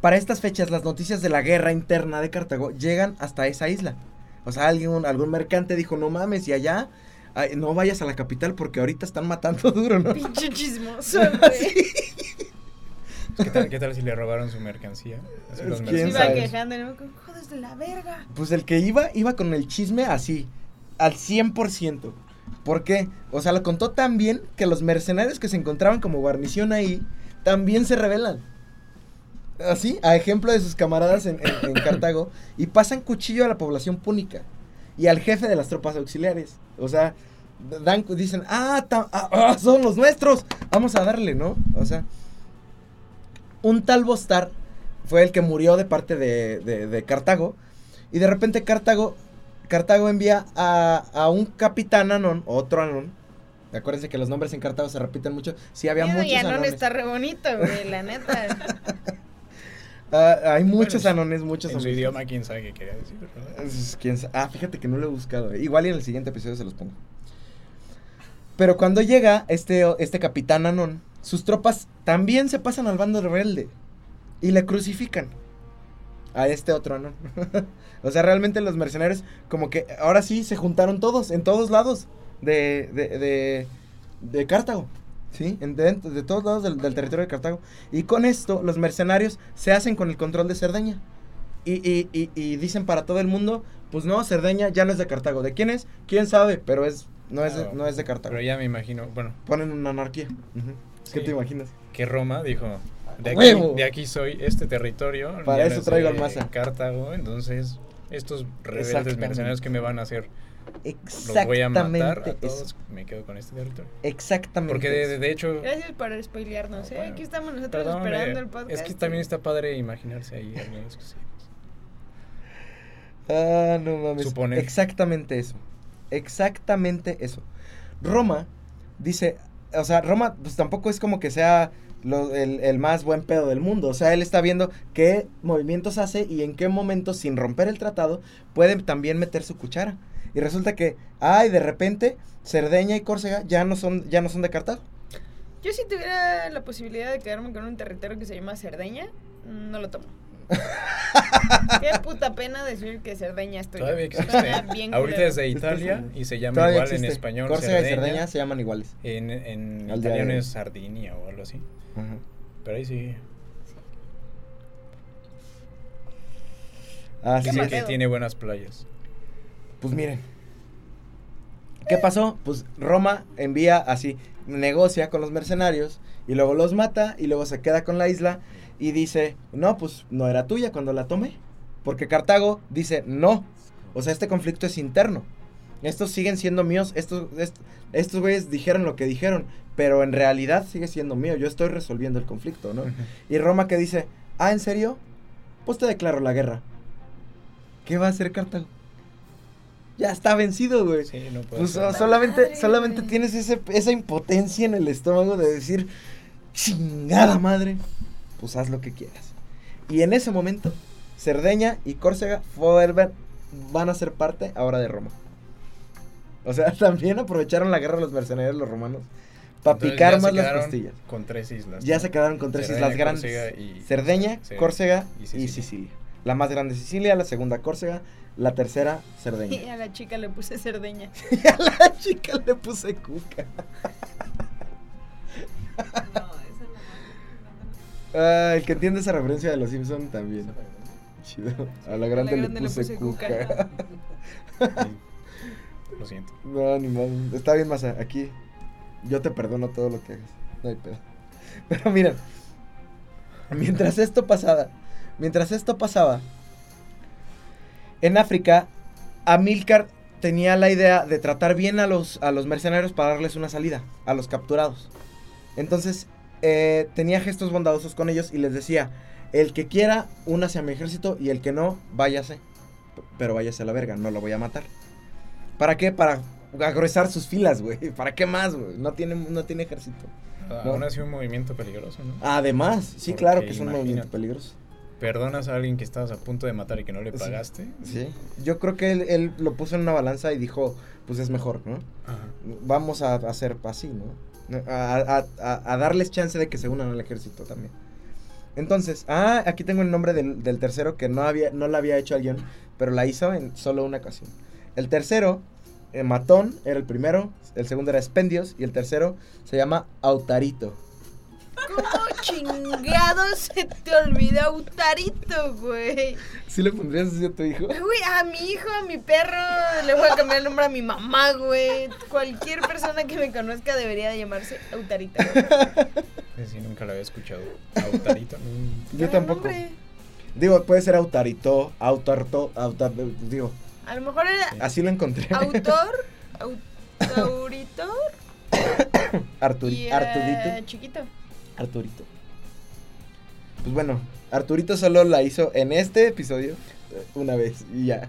Para estas fechas, las noticias de la guerra interna de Cartago llegan hasta esa isla. O sea, alguien, algún mercante dijo, no mames, y allá ay, no vayas a la capital porque ahorita están matando duro, ¿no? Pinche chismoso, güey. ¿Qué tal, qué tal si le robaron su mercancía? Así los ¿Quién iba sabe? quejando, la verga. Pues el que iba, iba con el chisme así, al 100%. ¿Por qué? O sea, lo contó tan bien que los mercenarios que se encontraban como guarnición ahí también se rebelan. Así, a ejemplo de sus camaradas en, en- en Cartago, y pasan cuchillo a la población púnica y al jefe de las tropas auxiliares. O sea, dan, dicen, ah, ta- ah, ah, son los nuestros, vamos a darle, ¿no? O sea, un tal Bostar fue el que murió de parte de, de- de Cartago. Y de repente Cartago, Cartago envía a, a un capitán Anón, otro Anón. Acuérdense que los nombres en Cartago se repiten mucho. Sí, había Miedo, muchos y Anón anones. está re bonito, güey, la neta. Ah, hay muchos Bueno, anones, muchos En su anones. idioma, quién sabe qué quería decir. ¿verdad? Quién Ah, fíjate que no lo he buscado. eh. Igual y en el siguiente episodio se los pongo. Pero cuando llega este, este capitán Anón, sus tropas también se pasan al bando rebelde. Y le crucifican. A este otro Anón. o sea, realmente los mercenarios, como que ahora sí se juntaron todos, en todos lados de, de, de, de Cartago. ¿Sí? En- de, de todos lados del, del territorio de Cartago. Y con esto, los mercenarios se hacen con el control de Cerdeña. Y, y, y, y dicen para todo el mundo, pues no, Cerdeña ya no es de Cartago. ¿De quién es? ¿Quién sabe? Pero es, no, es de, no es de Cartago. Pero ya me imagino, bueno, Ponen una anarquía. ¿Qué te imaginas? que Roma dijo, de aquí, ¡Huevo! de aquí soy, este territorio. Para eso traigo al Maza. Cartago, entonces estos rebeldes mercenarios que me van a hacer, los Exactamente. voy a matar a eso. todos, me quedo con este territorio. Exactamente. Porque de, de- eso. de hecho, Gracias por spoilearnos, ¿eh? Bueno, Aquí estamos nosotros perdón, esperando el podcast. es que también está padre imaginarse ahí algunas. Ah, no mames. Suponer. Exactamente eso. Exactamente eso. Roma dice, o sea, Roma pues tampoco es como que sea el, el más buen pedo del mundo. O sea, él está viendo qué movimientos hace y en qué momento, sin romper el tratado, puede también meter su cuchara. Y resulta que, ay, de repente, Cerdeña y Córcega ya no son, ya no son de Cartago. Yo si tuviera la posibilidad de quedarme con un territorio que se llama Cerdeña, no lo tomo. Qué puta pena decir que Cerdeña es. Todavía existe. bien Ahorita es de Italia y se llama Todavía igual en español Córcega y Cerdeña. Se llaman iguales. En, en Al italiano es Sardinia o algo así. Ajá. Pero ahí sí. Así Qué Dicen mal es. que tiene buenas playas. Pues miren. ¿Qué pasó? Pues Roma envía así, negocia con los mercenarios y luego los mata y luego se queda con la isla y dice, no, pues no era tuya cuando la tomé. Porque Cartago dice, no. O sea, este conflicto es interno. Estos siguen siendo míos. Estos, est- estos güeyes dijeron lo que dijeron. Pero en realidad sigue siendo mío. Yo estoy resolviendo el conflicto, ¿no? Y Roma que dice, ah, ¿en serio? Pues te declaro la guerra. ¿Qué va a hacer Cartago? Ya está vencido, güey. Sí, no puede Pues ser. so- solamente, Madre, solamente güey. tienes ese, esa impotencia en el estómago de decir, chingada madre, pues haz lo que quieras. Y en ese momento, Cerdeña y Córcega vuelven- van a ser parte ahora de Roma. O sea, también aprovecharon la guerra de los mercenarios los romanos para picar más las costillas. Con tres islas. Ya ¿no? se quedaron con tres Cerdeña, islas grandes. Córcega y- Cerdeña, Sí. Córcega Y y Sicilia. La más grande Sicilia, la segunda Córcega, la tercera Y Cerdeña. a la chica le puse Cerdeña. y a la chica le puse cuca. Ah, el que entiende esa referencia de los Simpson también. Chido. A la grande, le, puse cuca. Lo siento. no, ni. Está bien, Masa. Aquí yo te perdono todo lo que hagas. No hay pedo. Pero miren. Mientras esto pasaba. Mientras esto pasaba. En África, Amílcar tenía la idea de tratar bien a los, a los mercenarios para darles una salida. A los capturados. Entonces, eh, tenía gestos bondadosos con ellos y les decía, el que quiera, únase a mi ejército y el que no, váyase. Pero váyase a la verga, no lo voy a matar. ¿Para qué? Para agruesar sus filas, güey. ¿Para qué más, güey? No tiene, no tiene ejército. No. Aún así un movimiento peligroso, ¿no? Además, sí, Porque claro que es un movimiento peligroso. Perdonas a alguien que estabas a punto de matar y que no le Sí. pagaste. Sí. Yo creo que él, él lo puso en una balanza y dijo, pues es mejor, ¿no? Ajá. Vamos a hacer así, ¿no? A, darles chance de que se unan al ejército también. Entonces, ah, aquí tengo el nombre del, tercero que no había, no la había hecho alguien, pero la hizo en solo una ocasión. El tercero, eh, Matón, era el primero, el segundo era Expendios y el tercero se llama Autarito. ¿Cómo chingados se te olvidó Autarito, güey? ¿Sí le pondrías así a tu hijo? Güey, a mi hijo, a mi perro, le voy a cambiar el nombre a mi mamá, güey. Cualquier persona que me conozca debería de llamarse Autarito. Pues sí, nunca lo había escuchado. Autarito. mm, Yo tampoco. Digo, puede ser Autarito, Autarto, Autar, digo, A lo mejor era así lo encontré. autor, autorito Arturi- y era Arturito. chiquito. Arturito. Pues bueno, Arturito solo la hizo en este episodio eh, una vez y ya.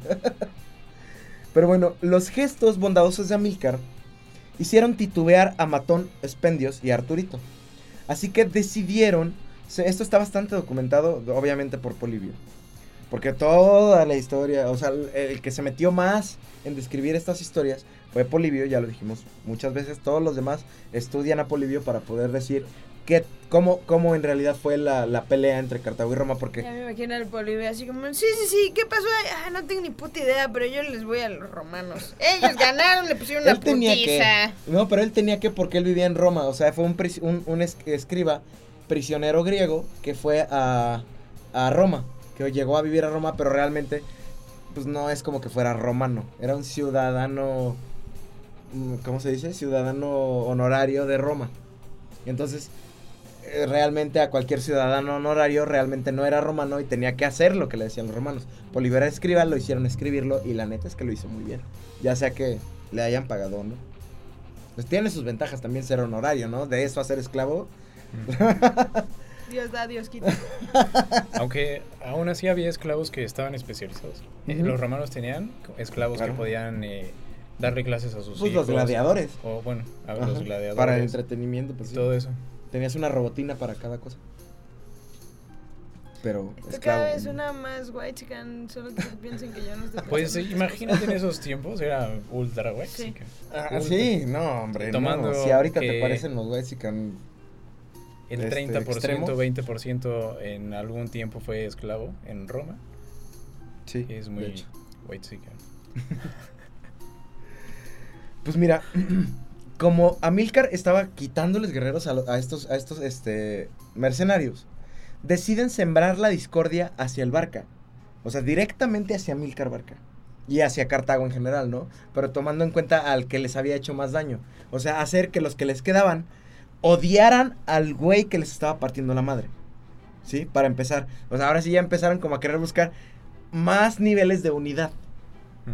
Pero bueno, los gestos bondadosos de Amílcar hicieron titubear a Matón, Expendios y Arturito. Así que decidieron, esto está bastante documentado obviamente por Polibio. Porque toda la historia, o sea, el que se metió más en describir estas historias fue Polibio, ya lo dijimos muchas veces. Todos los demás estudian a Polibio para poder decir qué, cómo, cómo en realidad fue la, la pelea entre Cartago y Roma. Porque Ya me imagino al Polibio así como, sí, sí, sí, ¿qué pasó? Ah, no tengo ni puta idea, pero yo les voy a los romanos. Ellos ganaron, le pusieron una tenía putiza. que. No, pero él tenía que porque él vivía en Roma. O sea, fue un, un, un es- escriba prisionero griego que fue a, a Roma. Que llegó a vivir a Roma, pero realmente, pues no es como que fuera romano. Era un ciudadano. mm, ¿Cómo se dice? Ciudadano honorario de Roma. Entonces, realmente a cualquier ciudadano honorario realmente no era romano y tenía que hacer lo que le decían los romanos. Polibera escriba, lo hicieron escribirlo y la neta es que lo hizo muy bien. Ya sea que le hayan pagado o no. Pues tiene sus ventajas también ser honorario, ¿no? De eso a ser esclavo. Dios da, Dios quita. Aunque aún así había esclavos que estaban especializados. Eh. Los romanos tenían esclavos Claro. que podían eh, darle clases a sus Pues los hijos. gladiadores. O bueno, a Ajá, los gladiadores. Para el entretenimiento, pues sí. Todo eso. Tenías una robotina para cada cosa. Pero Esto esclavo. cada vez una más white chican, solo que piensen que yo no estoy Pues imagínate en esos tiempos, era ultra guay. Sí. Ah, sí, no, hombre. Tomando no. Si ahorita te parecen los Mexican. El Este, 30%, extremos. 20% en algún tiempo fue esclavo en Roma. Sí. Es muy white chicken. Pues mira, como Amilcar estaba quitándoles guerreros a, a estos, a estos este, mercenarios, deciden sembrar la discordia hacia el Barca. O sea, directamente hacia Amilcar Barca. Y hacia Cartago en general, ¿no? Pero tomando en cuenta al que les había hecho más daño. O sea, hacer que los que les quedaban odiaran al güey que les estaba partiendo la madre. ¿Sí? Para empezar. O sea, ahora sí ya empezaron como a querer buscar más niveles de unidad.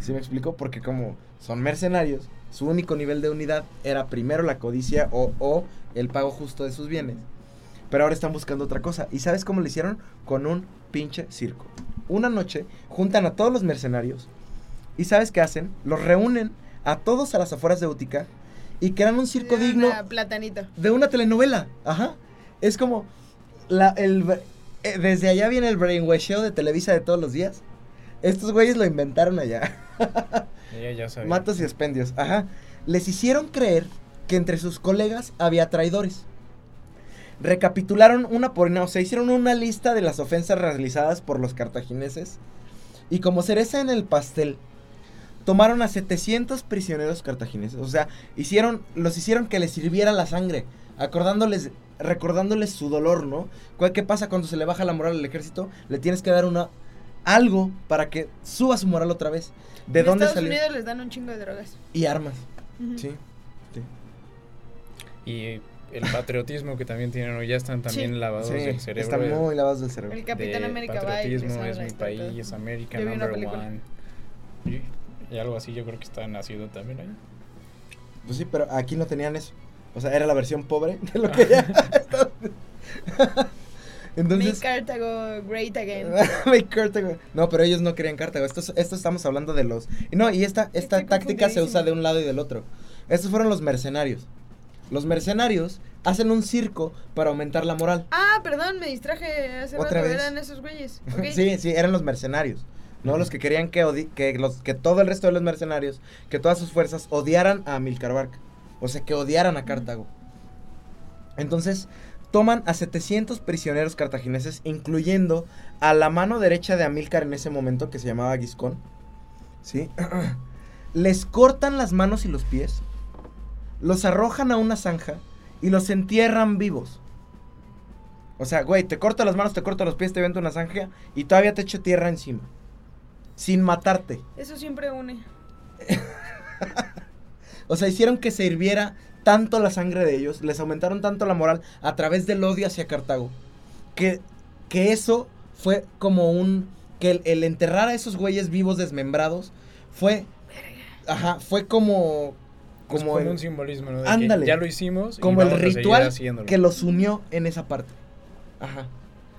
¿Sí me explico? Porque como son mercenarios, su único nivel de unidad era primero la codicia o, o el pago justo de sus bienes. Pero ahora están buscando otra cosa. ¿Y sabes cómo lo hicieron? Con un pinche circo. Una noche juntan a todos los mercenarios. ¿Y sabes qué hacen? Los reúnen a todos a las afueras de Utica y crean un circo dan digno a Platanito. de una telenovela. Ajá. Es como la, el, eh, desde allá viene el brainwasheo de Televisa de todos los días. Estos güeyes lo inventaron allá. Ella ya sabía. Matos y expendios. Ajá. Les hicieron creer que entre sus colegas había traidores. Recapitularon una por una, o sea, hicieron una lista de las ofensas realizadas por los cartagineses. Y como cereza en el pastel, tomaron a 700 prisioneros cartagineses. O sea, hicieron, los hicieron que les sirviera la sangre, acordándoles, recordándoles su dolor, ¿no? ¿Cuál- ¿Qué pasa cuando se le baja la moral al ejército? Le tienes que dar una algo para que suba su moral otra vez. ¿De en dónde Estados salió? Unidos les dan un chingo de drogas. Y armas. Sí. sí. Y el patriotismo que también tienen, ¿no? ya están también Sí. lavados Sí, del cerebro. están muy lavados del cerebro. El Capitán de América va patriotismo es mi todo. país, América Yo vi una number one. Y, y algo así yo creo que está nacido también ahí. Pues sí, pero aquí no tenían eso. O sea, era la versión pobre de lo que ya estaba- Make Entonces, Cartago great again. Make Cartago. No, pero ellos no querían Cartago. Esto, es- esto estamos hablando de los. No, y esta, esta táctica se usa de un lado y del otro. Estos fueron los mercenarios. Los mercenarios hacen un circo para aumentar la moral. Ah, perdón, me distraje hace ¿Otra rato. vez? Eran esos güeyes. Sí, sí, eran los mercenarios. No los que querían que, odi- que, los, que todo el resto de los mercenarios, que todas sus fuerzas odiaran a Amilcar Barca. O sea, que odiaran a Cartago. Entonces, toman a 700 prisioneros cartagineses, incluyendo a la mano derecha de Amílcar en ese momento, que se llamaba Giscón. ¿Sí? Les cortan las manos y los pies, los arrojan a una zanja y los entierran vivos. O sea, güey, te corto las manos, te corto los pies, te vento una zanja y todavía te echo tierra encima. Sin matarte. Eso siempre une. O sea, hicieron que se hirviera tanto la sangre de ellos, les aumentaron tanto la moral a través del odio hacia Cartago, que, que eso fue como un... que el, el enterrar a esos güeyes vivos desmembrados fue... Ajá, fue como... Como, Como, el, un simbolismo, ¿no? De que Ándale. ya lo hicimos. como el vamos ritual que los unió en esa parte. Ajá.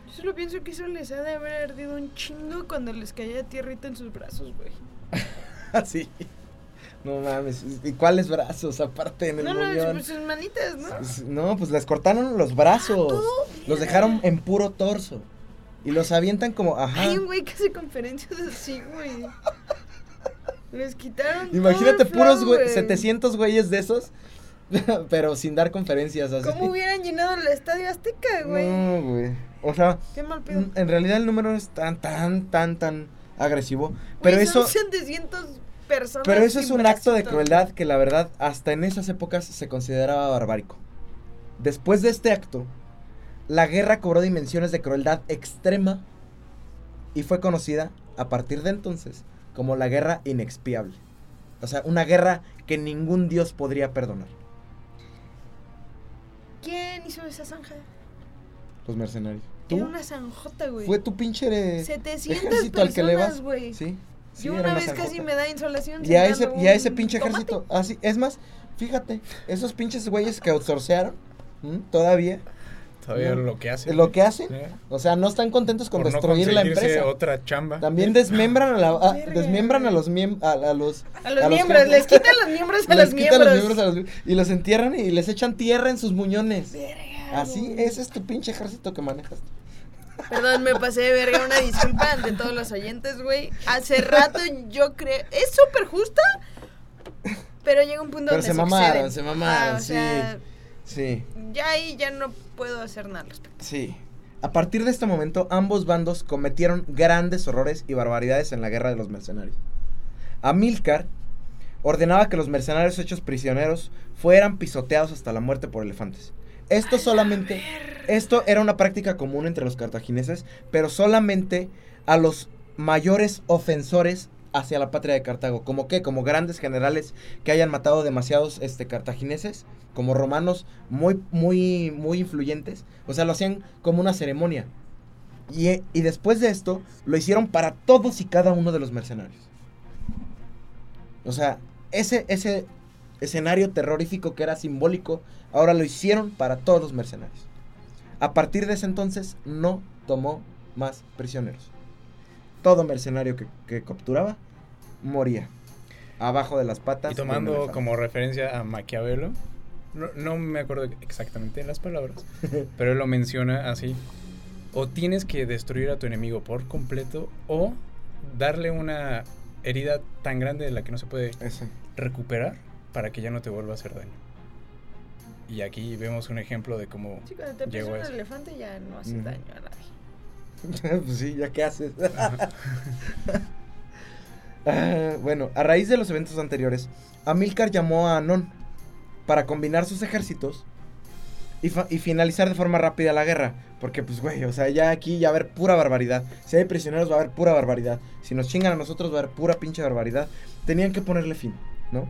Yo solo pienso que eso les ha de haber ardido un chingo cuando les caía tierrita en sus brazos, güey. Así. No mames. ¿Y cuáles brazos aparte en el No, no, pues sus manitas, ¿no? Pues, No, pues les cortaron los brazos. todo los dejaron en puro torso. Y los avientan como, ajá. Hay un güey que hace conferencias así, güey. Les quitaron. todo Imagínate el puros güey, 700 güeyes de esos, pero sin dar conferencias así. ¿Cómo hubieran llenado el estadio Azteca, güey? No, güey. O sea, Qué mal pedo. en realidad el número no es tan, tan, tan, tan agresivo. Güey, Pero eso, Son 700 personas. pero eso es un acto de crueldad que la verdad hasta en esas épocas se consideraba barbárico. Después de este acto, la guerra cobró dimensiones de crueldad extrema y fue conocida a partir de entonces como la guerra inexpiable. O sea, una guerra que ningún dios podría perdonar. ¿Quién hizo esa zanja? Los mercenarios. Era ¿Tú? una zanjota, güey. Fue tu pinche 700 ejército al que le vas. Sí. Sí, Yo una vez casi me da insolación. Y a ese, y a ese pinche tomate. ejército, así, es más, fíjate, esos pinches güeyes que outsourcearon, ¿m? todavía, todavía No. lo que hacen. Lo que hacen, Sí. o sea, no están contentos con Por no destruir la empresa. otra chamba. También desmembran a, la, a- Verga. desmembran a los miem- a, a los A los a miembros, les quitan los miembros a los miembros. los miembros a los y los entierran y les echan tierra en sus muñones. Verga, Así, ese es tu pinche ejército que manejas. Perdón, me pasé de verga. Una disculpa ante todos los oyentes, güey. Hace rato yo creo. Es súper justa, pero llega un punto Pero donde se se mamaron, exceden. se mamaron, Ah, sí. sea, Sí, ya ahí ya no puedo hacer nada al respecto. sí. A partir de este momento, ambos bandos cometieron grandes horrores y barbaridades en la guerra de los mercenarios. Amílcar ordenaba que los mercenarios hechos prisioneros fueran pisoteados hasta la muerte por elefantes. Esto solamente, esto era una práctica común entre los cartagineses, pero solamente a los mayores ofensores hacia la patria de Cartago. ¿Como qué? Como grandes generales que hayan matado demasiados este, cartagineses, como romanos muy, muy, muy influyentes. O sea, lo hacían como una ceremonia. Y, y después de esto, lo hicieron para todos y cada uno de los mercenarios. O sea, ese, ese escenario terrorífico que era simbólico, ahora lo hicieron para todos los mercenarios. A partir de ese entonces, no tomó más prisioneros. Todo mercenario que, que capturaba moría. Abajo de las patas. Y tomando como referencia a Maquiavelo, no, no me acuerdo exactamente las palabras, pero él lo menciona así. O tienes que destruir a tu enemigo por completo o darle una herida tan grande de la que no se puede Ese. recuperar para que ya no te vuelva a hacer daño. Y aquí vemos un ejemplo de cómo Sí, cuando te llegó un eso. elefante ya no hace Ujú. daño a nadie. pues sí, ya qué haces. Ah, bueno, a raíz de los eventos anteriores, Amílcar llamó a Anón para combinar sus ejércitos y, y finalizar de forma rápida la guerra. Porque, pues, güey, o sea, ya aquí ya va a haber pura barbaridad. Si hay prisioneros, va a haber pura barbaridad. Si nos chingan a nosotros, va a haber pura pinche barbaridad. Tenían que ponerle fin, ¿no?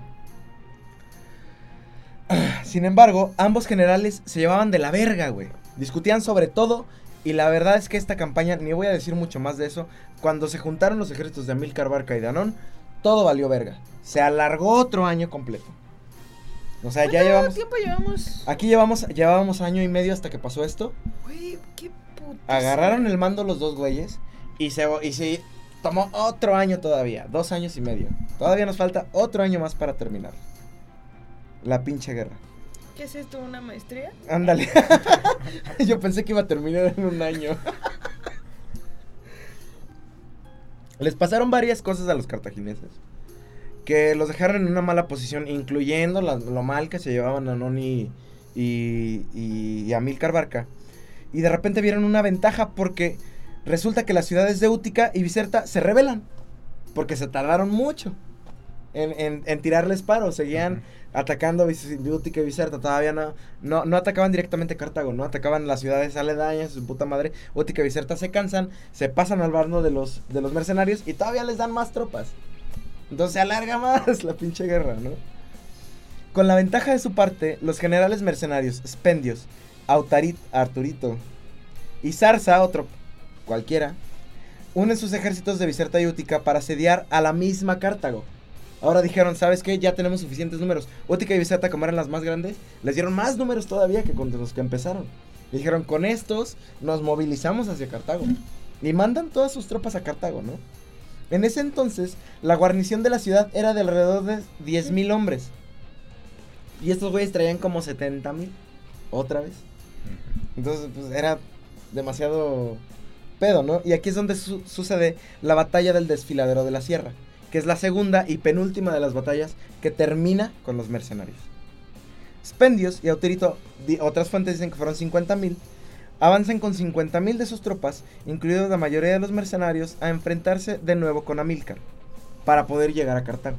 Sin embargo, ambos generales se llevaban de la verga, güey. Discutían sobre todo y la verdad es que esta campaña, ni voy a decir mucho más de eso, cuando se juntaron los ejércitos de Amílcar Barca y Danón, todo valió verga. Se alargó otro año completo. O sea, ya ¿Cuánto llevamos... tiempo llevamos? Aquí llevamos, llevábamos año y medio hasta que pasó esto. Güey, qué puto. Agarraron el mando los dos güeyes y se, y se tomó otro año todavía, dos años y medio. Todavía nos falta otro año más para terminar. La pinche guerra. ¿Qué es esto? ¿Una maestría? Ándale. Yo pensé que iba a terminar en un año. Les pasaron varias cosas a los cartagineses. Que los dejaron en una mala posición, incluyendo la- lo mal que se llevaban a Noni y, y, y Amílcar Barca. Y de repente vieron una ventaja porque resulta que las ciudades de Útica y Biserta se rebelan. Porque se tardaron mucho en, en, en tirarles paro. Seguían atacando Útica y Biserta. Todavía no, no, no atacaban directamente Cartago, no atacaban las ciudades aledañas, su puta madre. Útica y Biserta se cansan, se pasan al bando de los, de los mercenarios y todavía les dan más tropas. Entonces se alarga más la pinche guerra, ¿no? Con la ventaja de su parte, los generales mercenarios, Spendios, Autarit, Arturito y Zarza, otro cualquiera, unen sus ejércitos de Biserta y Útica para asediar a la misma Cartago. Ahora dijeron, ¿sabes qué? Ya tenemos suficientes números. Útica y Biserta, como eran las más grandes, les dieron más números todavía que con los que empezaron. Dijeron, con estos nos movilizamos hacia Cartago. Y mandan todas sus tropas a Cartago, ¿no? En ese entonces, la guarnición de la ciudad era de alrededor de 10.000 hombres. Y estos güeyes traían como 70.000. Otra vez. Entonces, pues era demasiado pedo, ¿no? Y aquí es donde su- sucede la batalla del desfiladero de la sierra, que es la segunda y penúltima de las batallas que termina con los mercenarios. Spendios y Autorito, di- otras fuentes dicen que fueron 50.000, avanzan con 50.000 de sus tropas, incluidos la mayoría de los mercenarios, a enfrentarse de nuevo con Amílcar, para poder llegar a Cartago.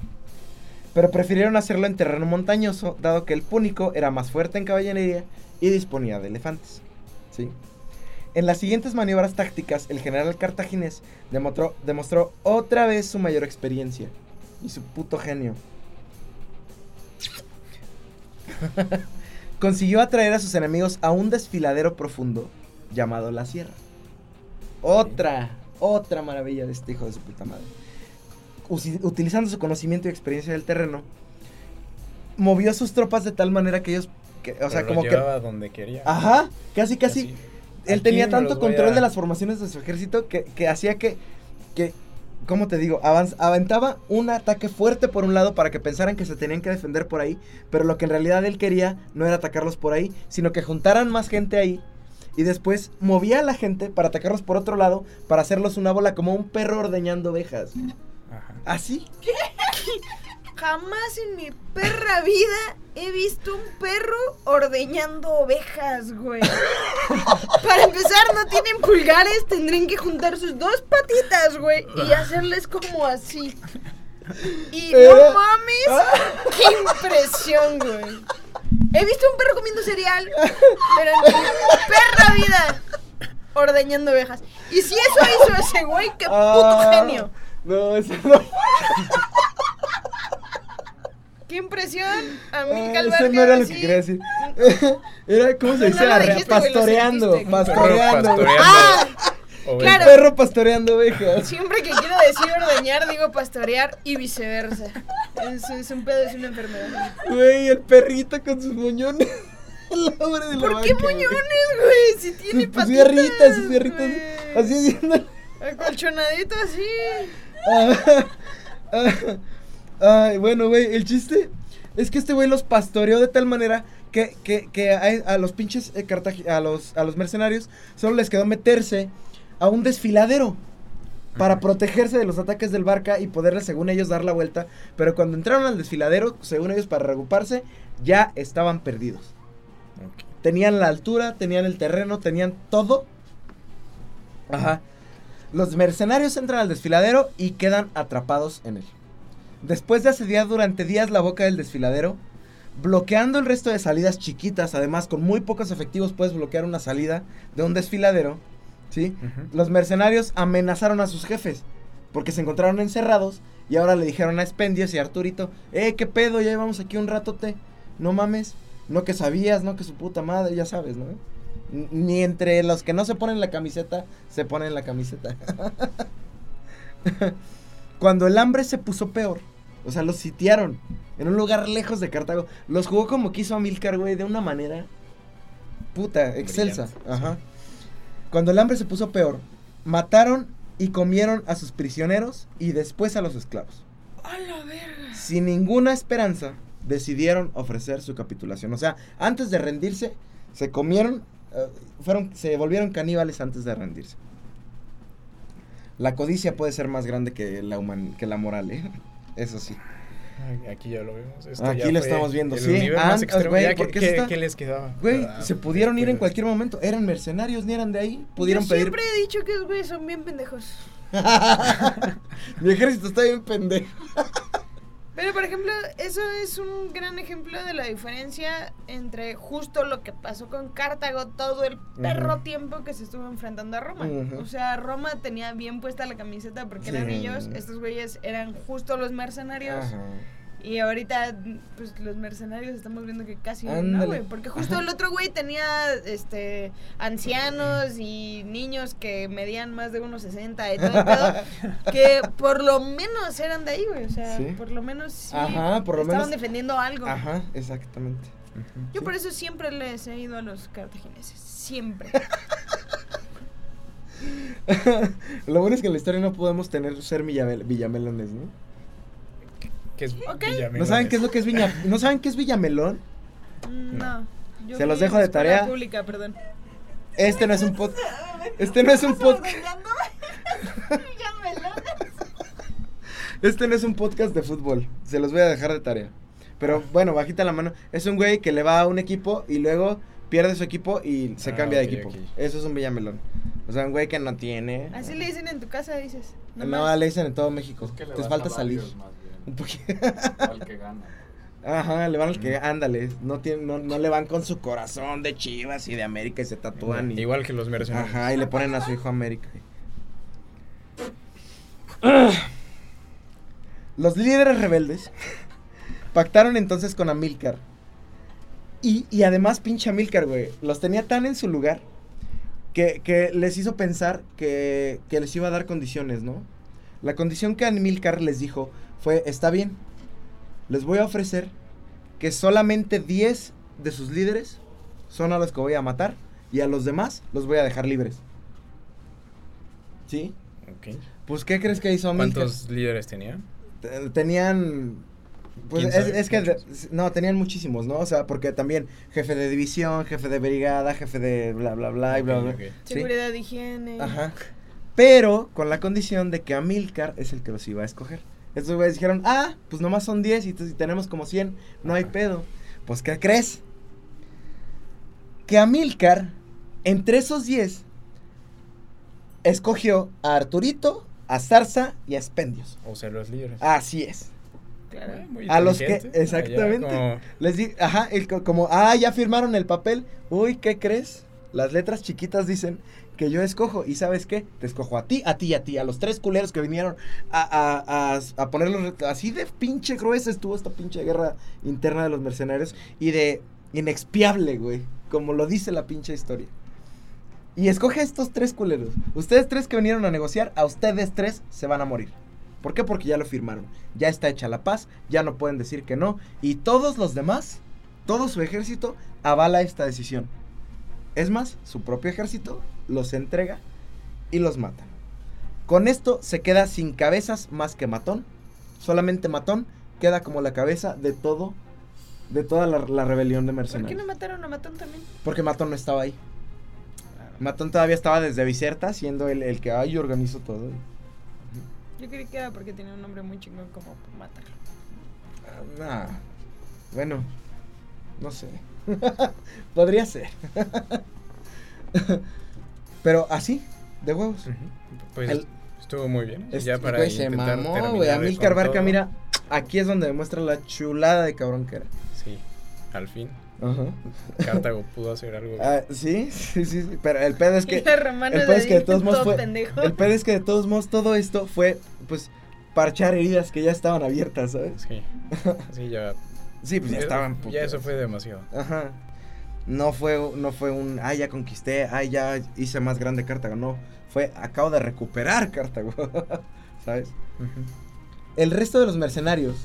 Pero prefirieron hacerlo en terreno montañoso, dado que el púnico era más fuerte en caballería y disponía de elefantes. ¿sí? En las siguientes maniobras tácticas, el general cartaginés demostró, demostró otra vez su mayor experiencia y su puto genio. Consiguió atraer a sus enemigos a un desfiladero profundo llamado la Sierra. Otra, otra maravilla de este hijo de su puta madre. Utilizando su conocimiento y experiencia del terreno, movió a sus tropas de tal manera que ellos que, o sea, como lo que... donde quería. Ajá, casi, casi. Él tenía tanto control a- de las formaciones de su ejército que, que hacía que, que, ¿cómo te digo? Avanz- aventaba un ataque fuerte por un lado para que pensaran que se tenían que defender por ahí, pero lo que en realidad él quería no era atacarlos por ahí, sino que juntaran más gente ahí y después movía a la gente para atacarlos por otro lado, para hacerlos una bola como un perro ordeñando ovejas. Ajá. Así. Jamás en mi perra vida he visto un perro ordeñando ovejas, güey. Para empezar, no tienen pulgares, tendrían que juntar sus dos patitas, güey, y hacerles como así. Y Eh. no mames, qué impresión, güey. He visto un perro comiendo cereal, pero en mi perra vida ordeñando ovejas. Y si eso hizo ese güey, qué puto Ah, genio. No, eso no. Qué impresión. A mí Ah, eso no era lo que quería decir. Era, ¿cómo se No, dice? no güey, lo pastoreando. sentiste. Pastoreando. Perro güey. Ah, claro. Perro pastoreando ovejas. siempre que quiero decir ordeñar, digo pastorear y viceversa. Es, es un pedo, es una enfermedad. Güey, el perrito con sus moñones. El hombre de la ¿Por qué vaca, güey. moñones, güey? Si tiene Sus patitas. pierritas, sus pierritas. güey. Así haciendo. Acolchonadito así. Ah, ah, Ay, bueno, güey, el chiste es que este güey los pastoreó de tal manera que, que, que a, a los pinches eh, cartaje- a los, a los mercenarios solo les quedó meterse a un desfiladero para protegerse de los ataques del barca y poderle, según ellos, dar la vuelta. Pero cuando entraron al desfiladero, según ellos, para reagruparse, ya estaban perdidos. Tenían la altura, tenían el terreno, tenían todo. Ajá. Los mercenarios entran al desfiladero y quedan atrapados en él. Después de asediar durante días la boca del desfiladero, bloqueando el resto de salidas chiquitas, además con muy pocos efectivos puedes bloquear una salida de un desfiladero, ¿sí? Los mercenarios amenazaron a sus jefes porque se encontraron encerrados y ahora le dijeron a Spendios y a Arturito, eh, qué pedo, ya llevamos aquí un ratote, no mames, no que sabías, no que su puta madre, ya sabes, ¿no? Ni entre los que no se ponen la camiseta, se ponen la camiseta. Cuando el hambre se puso peor, o sea, los sitiaron en un lugar lejos de Cartago, los jugó como quiso Amilcar, güey, de una manera puta, excelsa. Brillante, Ajá. Cuando el hambre se puso peor, mataron y comieron a sus prisioneros y después a los esclavos. A la verga. Sin ninguna esperanza, decidieron ofrecer su capitulación. O sea, antes de rendirse, se comieron, eh, fueron, se volvieron caníbales antes de rendirse. La codicia puede ser más grande que la, human- que la moral, ¿eh? Eso sí. Aquí ya lo vemos. Esto Aquí ya lo fue estamos viendo, el sí. nivel Ah, más extremo. güey, Ya, ¿por ¿qué, qué está- les quedaba? Güey, Ah, se pudieron ir en cualquier momento. Eran mercenarios, ni eran de ahí. Pudieron Yo pedir. siempre he dicho que los güeyes son bien pendejos. Mi ejército está bien pendejo. Pero, por ejemplo, eso es un gran ejemplo de la diferencia entre justo lo que pasó con Cartago todo el perro tiempo que se estuvo enfrentando a Roma. O sea, Roma tenía bien puesta la camiseta porque eran ellos, estos güeyes eran justo los mercenarios. Y ahorita, pues los mercenarios estamos viendo que casi no, güey. Porque justo el otro güey tenía este ancianos y niños que medían más de 1,60 y todo el pedo. que por lo menos eran de ahí, güey. O sea, Sí. por lo menos sí. Ajá, por lo estaban menos- defendiendo algo. Ajá, exactamente. Yo sí. por eso siempre les he ido a los cartagineses. Siempre. Lo bueno es que en la historia no podemos tener ser villamel- villamelones, ¿no? ¿No saben qué es lo que es Viña ¿No saben qué es Villamelón? Mm, No. Yo Se los dejo de tarea. pública, perdón. Este no es un pod Este no es un podcast Este no es un podcast de fútbol. Se los voy a dejar de tarea. Pero bueno, bajita la mano. Es un güey que le va a un equipo y luego pierde su equipo y se Ah, cambia de equipo. Eso es un villamelón. O sea, un güey que no tiene. Así le dicen en tu casa, dices. No, le dicen en todo México. Es que vas falta salir. más. Un poquito. Al que gana. Ajá, le van al que, ándale, no, tienen, no, no le van con su corazón de Chivas y de América y se tatúan. Y, Igual que los mercenarios. Ajá, y le ponen a su hijo América. Los líderes rebeldes pactaron entonces con Amílcar. Y, y además, pinche Amílcar, güey, los tenía tan en su lugar que, que les hizo pensar que, que les iba a dar condiciones, ¿no? La condición que Amílcar les dijo fue, está bien, les voy a ofrecer que solamente 10 de sus líderes son a los que voy a matar y a los demás los voy a dejar libres. ¿Sí? Ok. Pues, ¿qué crees que hizo Amílcar? ¿Cuántos líderes tenía? Te- Tenían. Pues ¿Quién es, sabe? es que. No, tenían muchísimos, ¿no? O sea, porque también jefe de división, jefe de brigada, jefe de bla, bla, bla, y bla, bla. Seguridad, higiene. Ajá. Pero con la condición de que Amilcar es el que los iba a escoger. Estos güeyes dijeron, ah, pues nomás son 10 y, tenemos como 100, no hay pedo. Pues, ¿qué crees? Que Amilcar, entre esos 10, escogió a Arturito, a Zarza y a Espendios. O sea, los líderes. Así es. Claro. Muy A los que, exactamente. Allá como- Les di, ajá, el como, ah, ya firmaron el papel. Uy, ¿qué crees? Las letras chiquitas dicen que yo escojo. ¿Y sabes qué? Te escojo a ti, a ti a ti. A los tres culeros que vinieron a, a, a. Así de pinche gruesa estuvo esta pinche guerra interna de los mercenarios. Y de inexpiable, güey. Como lo dice la pinche historia. Y escoge a estos tres culeros. Ustedes tres que vinieron a negociar, a ustedes tres se van a morir. ¿Por qué? Porque ya lo firmaron. Ya está hecha la paz, ya no pueden decir que no. Y todos los demás, todo su ejército, avala esta decisión. Es más, su propio ejército los entrega y los mata. Con esto se queda sin cabezas más que Matón. Solamente Matón queda como la cabeza de todo, de toda la, la rebelión de ¿Por qué mercenarios. no mataron a Matón también? Porque Matón no estaba ahí. Matón todavía estaba desde Bicerta, siendo el, el que ay, organizó todo. Yo creí que era porque tenía un nombre muy chingón como matarlo. Ah, nah. Bueno, no sé. Podría ser. Pero así, de huevos. Pues El- estuvo muy bien. Este ya para güey se intentar mamó, güey. Barca, mira, aquí es donde demuestra la chulada de cabrón que era. Sí, al fin. Ajá. Cartago pudo hacer algo. Ah, sí, sí, sí, sí, pero el pedo es que el pedo es que de todos modos fue pendejo. el pedo es que de todos modos todo esto fue pues parchar heridas que ya estaban abiertas, ¿sabes? Sí, sí, ya. Sí, pues ya ya- estaban Ya puteadas. eso fue demasiado. Ajá. No fue, no fue un, ay, ya conquisté, ay, ya hice más grande Cartago. No, fue, acabo de recuperar Cartago. ¿Sabes? El resto de los mercenarios,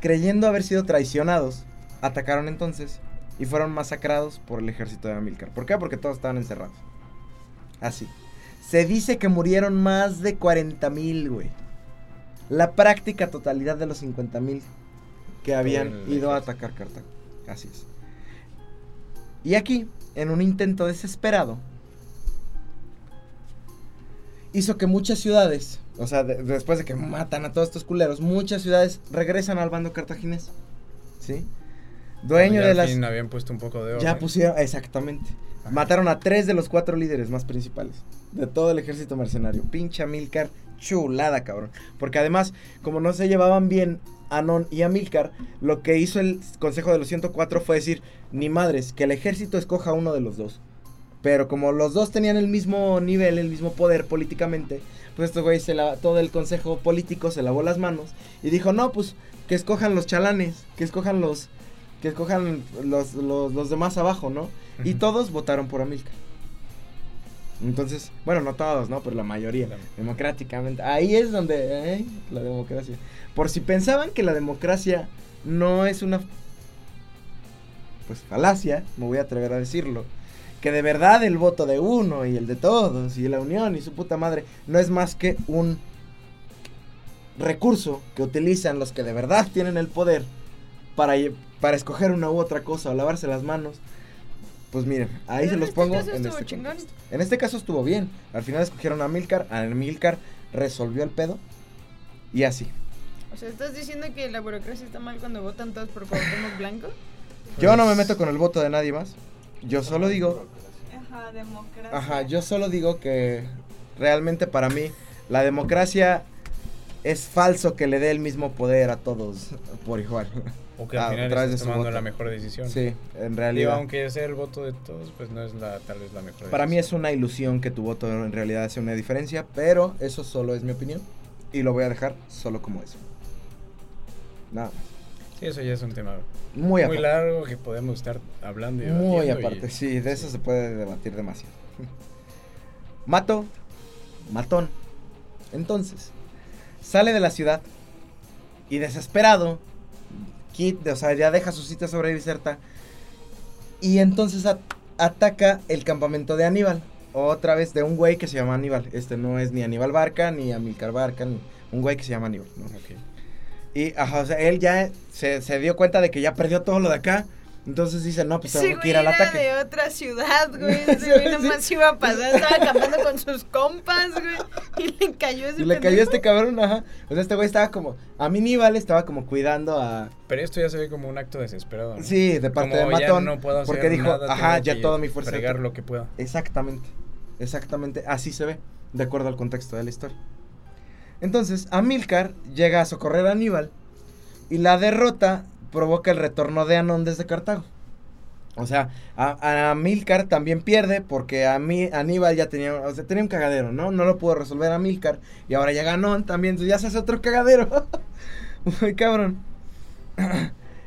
creyendo haber sido traicionados, atacaron entonces y fueron masacrados por el ejército de Amílcar. ¿Por qué? Porque todos estaban encerrados. Así. Se dice que murieron más de 40 mil, güey. La práctica totalidad de los 50 mil que habían ido a atacar Cartago. Así es. Y aquí, en un intento desesperado, hizo que muchas ciudades, o sea, de- después de que matan a todos estos culeros, muchas ciudades regresan al bando cartaginés. ¿Sí? Dueño Ya de al las... fin habían puesto un poco de orden. Ya pusieron, exactamente. Ajá. Mataron a tres de los cuatro líderes más principales de todo el ejército mercenario. Pinche Amílcar, chulada, cabrón. Porque además, como no se llevaban bien Anon y Amílcar, lo que hizo el Consejo de los 104 fue decir, ni madres, que el ejército escoja uno de los dos. Pero como los dos tenían el mismo nivel, el mismo poder políticamente, pues estos güeyes, todo el consejo político se lavó las manos y dijo, no, pues que escojan los chalanes, que escojan los, que escojan los, los, los demás abajo, ¿no? Y todos votaron por Amílcar. Entonces, bueno, no todos, ¿no? Pero la mayoría, democráticamente. Ahí es donde, ¿eh? La democracia. Por si pensaban que la democracia no es una, pues, falacia, me voy a atrever a decirlo. Que de verdad el voto de uno y el de todos y la unión y su puta madre no es más que un recurso que utilizan los que de verdad tienen el poder para, para escoger una u otra cosa o lavarse las manos. Pues miren, ahí Pero se los este pongo caso en este. En este caso estuvo bien. Al final escogieron a Milcar, a Milcar resolvió el pedo y así. O sea, ¿estás diciendo que la burocracia está mal cuando votan todos por Cuauhtémoc Blanco? Yo no me Pues, meto con el voto de nadie más. Yo solo digo, Ajá, democracia. ajá, yo solo digo que realmente para mí la democracia es falso que le dé el mismo poder a todos por igual. O que al final través de estás tomando voto. la mejor decisión. Sí, en realidad. aunque sea el voto de todos, pues no es la, tal vez la mejor Para mí es decisión. una ilusión que tu voto en realidad hace una diferencia, pero eso solo es mi opinión y lo voy a dejar solo como eso. Nada más. Sí, eso ya es un tema Muy muy, largo que podemos estar hablando y Muy y- aparte, sí, de eso se puede debatir demasiado. Mato, matón. Entonces, sale de la ciudad y desesperado, O sea, ya deja su sitio sobre Biserta Y entonces ataca el campamento de Aníbal. Otra vez de un güey que se llama Aníbal. Este no es ni Aníbal Barca, ni Amilcar Barca, ni un güey que se llama Aníbal. Y, ajá, o sea, él ya se, se dio cuenta de que ya perdió todo lo de acá. Entonces dice, no, pues tengo que ir al era ataque. de otra ciudad, güey. Sí, güey sí. nomás iba a pasar, estaba acampando con sus compas, güey. Y le cayó ese Y le cayó pendejo. este cabrón, ajá. O sea, este güey estaba como, a mí Aníbal estaba como cuidando a... Pero esto ya se ve como un acto desesperado. ¿no? Sí, de parte Como de ya Matón. no puedo hacer porque dijo, nada, ajá, ya toda mi fuerza. fregar lo que pueda. Exactamente, exactamente, así se ve, de acuerdo al contexto de la historia. Entonces, Amílcar llega a socorrer a Aníbal y la derrota provoca el retorno de Anón desde Cartago. O sea, a, a Amílcar también pierde porque a mí, Aníbal ya tenía, o sea, tenía un cagadero, ¿no? No lo pudo resolver Amílcar y ahora llega Anón también, ya se hace otro cagadero. Muy cabrón.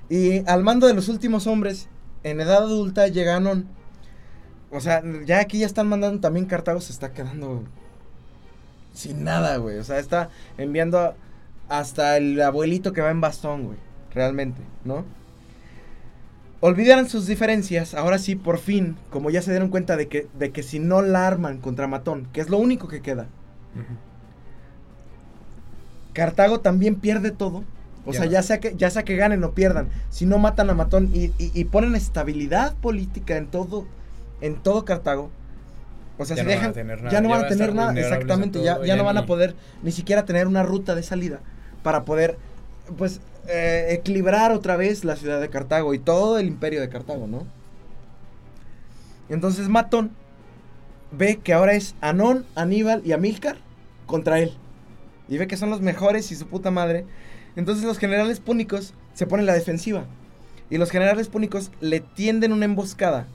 y al mando de los últimos hombres, en edad adulta llega Anón. O sea, ya aquí ya están mandando también Cartago se está quedando sin nada, güey. O sea, está enviando hasta el abuelito que va en bastón, güey. Realmente, ¿no? Olvidaron sus diferencias, ahora sí, por fin, como ya se dieron cuenta de que, de que si no la arman contra Matón, que es lo único que queda. Cartago también pierde todo. O Ya. sea, ya sea, que, ya sea que ganen o pierdan, si no matan a Matón y, y- y ponen estabilidad política en todo, en todo Cartago. O sea, Ya si no van a dejan, tener nada, ya no ya van va a tener nada, exactamente, ya, todo, ya ya no van a poder ni siquiera tener una ruta de salida para poder, pues, eh, equilibrar otra vez la ciudad de Cartago y todo el imperio de Cartago, ¿no? Entonces Matón ve que ahora es Anón, Aníbal y Amílcar contra él. Y ve que son los mejores y su puta madre. Entonces los generales púnicos se ponen la defensiva. Y los generales púnicos le tienden una emboscada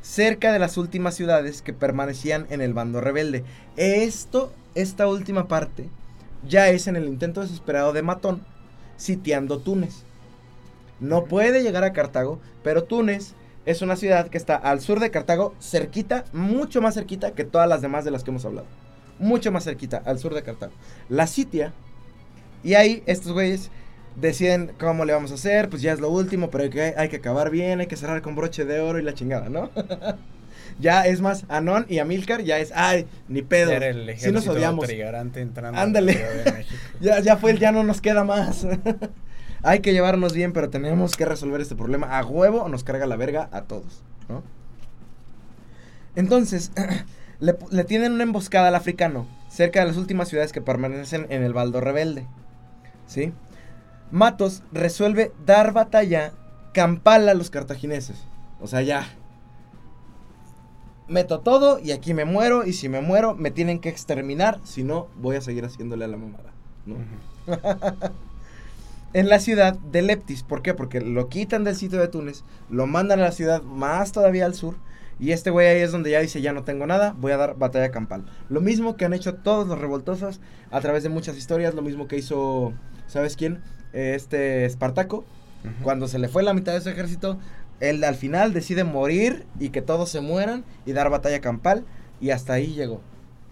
cerca de las últimas ciudades que permanecían en el bando rebelde. Esto, esta última parte, ya es en el intento desesperado de Matón sitiando Túnez. No puede llegar a Cartago, pero Túnez es una ciudad que está al sur de Cartago, cerquita, mucho más cerquita que todas las demás de las que hemos hablado. Mucho más cerquita, al sur de Cartago. La sitia, y ahí estos güeyes deciden cómo le vamos a hacer, pues ya es lo último, pero hay que, hay que acabar bien, hay que cerrar con broche de oro y la chingada, ¿no? ya es más, Anón y Amílcar ya es, ay, ni pedo. Era el Sí ejército nos odiamos. entrando Ándale. Ya, ya fue el ya no nos queda más. Hay que llevarnos bien, pero tenemos que resolver este problema. A huevo nos carga la verga a todos, ¿no? Entonces, le, le tienen una emboscada al africano cerca de las últimas ciudades que permanecen en el baldo rebelde. ¿Sí? Matos resuelve dar batalla campal a los cartagineses. O sea, ya. Meto todo y aquí me muero. Y si me muero, me tienen que exterminar. Si no, voy a seguir haciéndole a la mamada. ¿no? En la ciudad de Leptis. ¿Por qué? Porque lo quitan del sitio de Túnez, lo mandan a la ciudad más todavía al sur. Y este güey ahí es donde ya dice, ya no tengo nada, voy a dar batalla campal. Lo mismo que han hecho todos los revoltosos a través de muchas historias, lo mismo que hizo, ¿sabes quién? Este Espartaco. Cuando se le fue la mitad de su ejército, él al final decide morir y que todos se mueran y dar batalla campal. Y hasta ahí llegó.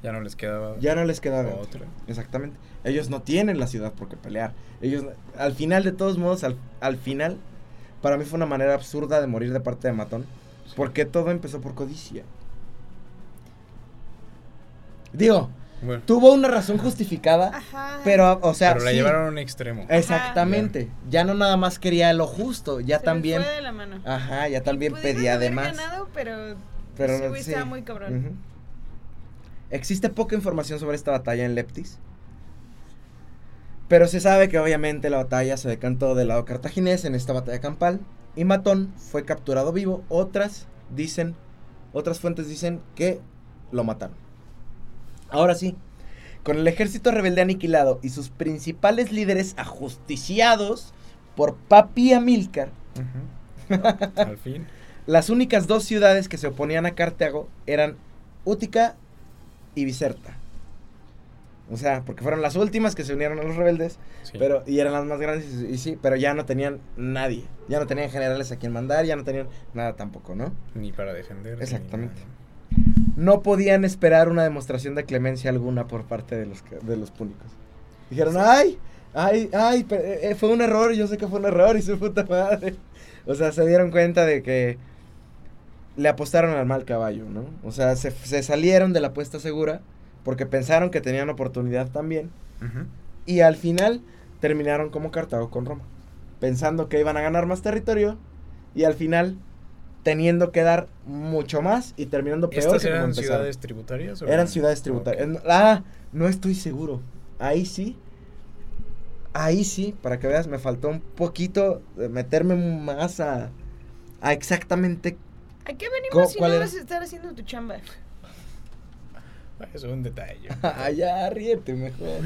Ya no les quedaba Ya no les queda de otra. otra. Exactamente. Ellos no tienen la ciudad por qué pelear. Ellos, al final, de todos modos, al, al final, para mí fue una manera absurda de morir de parte de Matón. Porque todo empezó por codicia. Digo, Bueno, tuvo una razón justificada, Ajá. pero, o sea, pero la sí, llevaron a un extremo. Exactamente. Ya no nada más quería lo justo, ya Se también. fue de la mano. Ajá, ya también pedía haber de más. ganado, pero, Pero sí. estaba muy cabrón. Ujú. Existe poca información sobre esta batalla en Leptis. Pero se sabe que obviamente la batalla se decantó del lado cartaginés en esta batalla campal. Y Matón fue capturado vivo. Otras dicen, otras fuentes dicen que lo mataron. Ahora sí, con el ejército rebelde aniquilado y sus principales líderes ajusticiados por Papi Amílcar, Ujú. Al fin. las únicas dos ciudades que se oponían a Cartago eran Útica y Biserta. O sea, porque fueron las últimas que se unieron a los rebeldes, Sí. pero y eran las más grandes y, y sí, pero ya no tenían nadie, ya no tenían generales a quien mandar, ya no tenían nada tampoco, ¿no? Ni para defender. Exactamente. No podían esperar una demostración de clemencia alguna por parte de los de los púnicos. Dijeron, "Ay, ay, ay, pe- eh, fue un error, yo sé que fue un error y su puta madre." O sea, se dieron cuenta de que le apostaron al mal caballo, ¿no? O sea, se, se salieron de la apuesta segura porque pensaron que tenían oportunidad también. Y al final terminaron como Cartago con Roma, pensando que iban a ganar más territorio y al final teniendo que dar mucho más y terminando peor ¿Estas eran empezaron. ciudades tributarias? o- Eran ciudades tributarias. Ah, no estoy seguro. Ahí sí. Ahí sí, para que veas, me faltó un poquito de meterme más a, a exactamente. ¿A qué venimos ¿Cómo- si no vas a estar haciendo tu chamba? Ah, Eso es un detalle. Allá, ríete mejor.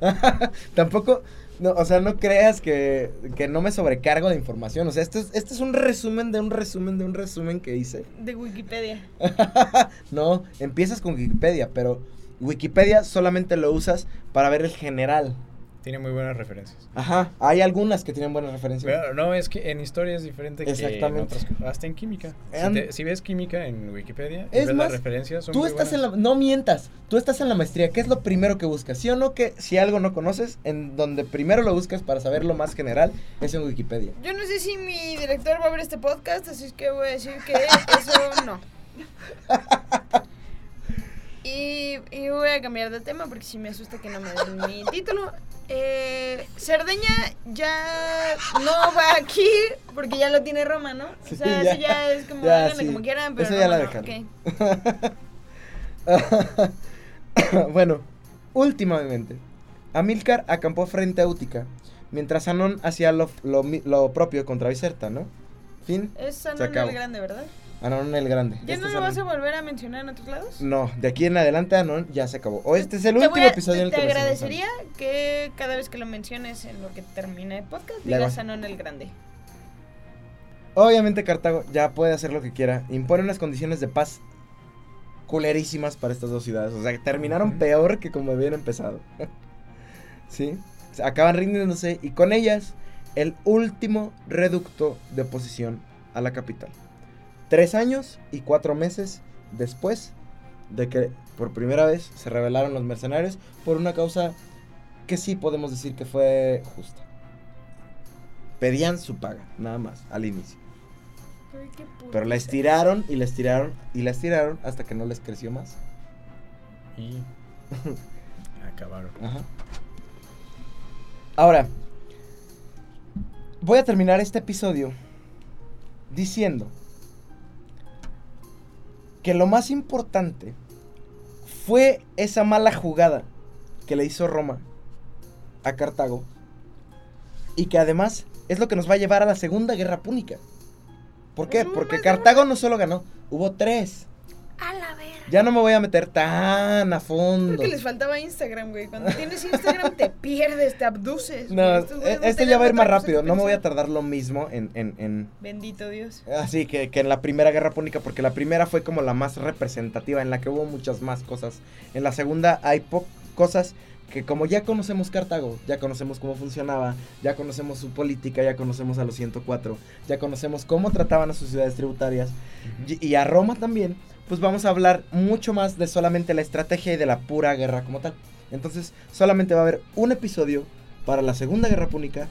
Tampoco, no, o sea, no creas que, que no me sobrecargo de información. O sea, esto es, este es un resumen de un resumen de un resumen que hice. De Wikipedia. no, empiezas con Wikipedia, pero Wikipedia solamente lo usas para ver el general. Tiene muy buenas referencias. Ajá, hay algunas que tienen buenas referencias. Pero no, es que en historia es diferente que en otras Hasta en química. Si, te- si ves química en Wikipedia, Es ves más, las referencias, son Tú muy estás en la... No mientas, tú estás en la maestría. ¿Qué es lo primero que buscas? ¿Sí o no que si algo no conoces, en donde primero lo buscas para saber lo más general, es en Wikipedia? Yo no sé si mi director va a ver este podcast, así que voy a decir que eso no. Y, y voy a cambiar de tema porque sí me asusta que no me den mi título. Eh, Cerdeña ya no va aquí porque ya lo tiene Roma, ¿no? Sí, o sea, ya. eso ya es como Ya, háganle sí. como quieran, pero Eso ya la no. bueno, últimamente, Amílcar acampó frente a Útica, mientras Anón hacía lo, lo lo propio contra Biserta, ¿no? Fin, Es acabó. el Grande, ¿verdad? Anón el Grande. ¿Ya Este no lo vas a volver a mencionar en otros lados? No, de aquí en adelante Anón ya se acabó. O este es el Te último a- episodio en el Te que a agradecería que cada vez que lo menciones en lo que termine el podcast digas vas- Anón el Grande. Obviamente Cartago ya puede hacer lo que quiera. Impone unas condiciones de paz culerísimas para estas dos ciudades. O sea, que terminaron peor que como habían empezado. ¿Sí? O sea, acaban rindiéndose y con ellas el último reducto de oposición a la capital. Tres años y cuatro meses después de que por primera vez se rebelaron los mercenarios por una causa que sí podemos decir que fue justa. Pedían su paga, nada más, al inicio. Pero la estiraron y la estiraron y la estiraron hasta que no les creció más. Y acabaron. Ajá. Ahora, voy a terminar este episodio diciendo que lo más importante fue esa mala jugada que le hizo Roma a Cartago y que además es lo que nos va a llevar a la Segunda Guerra Púnica. ¿Por qué? Porque Cartago no solo ganó, hubo tres. A la verga. Ya no me voy a meter tan a fondo. Creo que les faltaba Instagram, güey. Cuando tienes Instagram te pierdes, te abduces. No, e- no este ya va a ir más rápido. No me voy a tardar lo mismo en, en, en- Bendito Dios. Así que, que en la primera guerra púnica, porque la primera fue como la más representativa, en la que hubo muchas más cosas. En la segunda hay po- cosas que como ya conocemos Cartago, ya conocemos cómo funcionaba, ya conocemos su política, ya conocemos a los 104, ya conocemos cómo trataban a sus ciudades tributarias y, y a Roma también, pues vamos a hablar mucho más de solamente la estrategia y de la pura guerra como tal. Entonces, solamente va a haber un episodio para la Segunda Guerra Púnica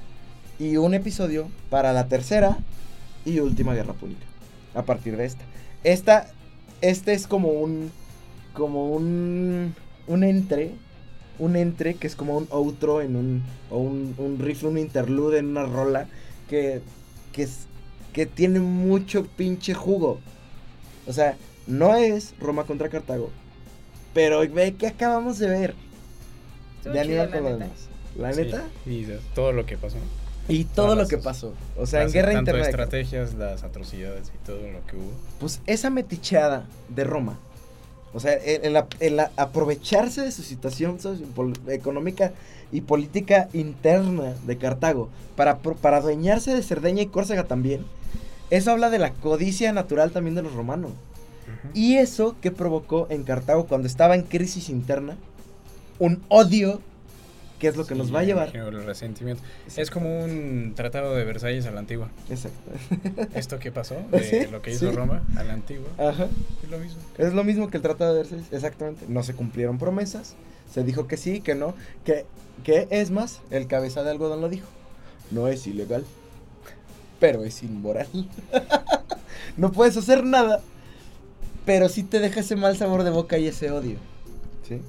y un episodio para la Tercera y Última Guerra Púnica. A partir de esta. Esta, este es como un, como un, un entre, un entre que es como un outro en un, o un, un riff, un interlude en una rola que, que, es, que tiene mucho pinche jugo. O sea, no es Roma contra Cartago, pero ve que acabamos de ver. Estuvo de chido, Aníbal la con lo neta. demás. La Sí, neta. Y todo lo que pasó. Y todo Todas lo las- que pasó. O sea, en Las- guerra tanto interna. de estrategias, las atrocidades y todo lo que hubo. pues esa meticheada de Roma, o sea, el, el ap- el a- aprovecharse de su situación económica y política interna de Cartago para, para adueñarse de Cerdeña y Córcega también, eso habla de la codicia natural también de los romanos. Y eso que provocó en Cartago cuando estaba en crisis interna, un odio que es lo que Sí, nos va a llevar. El resentimiento. Es como un tratado de Versalles a la antigua. Exacto. Esto que pasó, de Sí, lo que hizo sí. Roma a la antigua, Ajá. es lo mismo. Es lo mismo que el Tratado de Versalles, exactamente. No se cumplieron promesas, se dijo que sí, que no, que, que es más, el cabeza de algodón lo dijo. No es ilegal, pero es inmoral. no puedes hacer nada, pero sí te deja ese mal sabor de boca y ese odio. ¿Sí?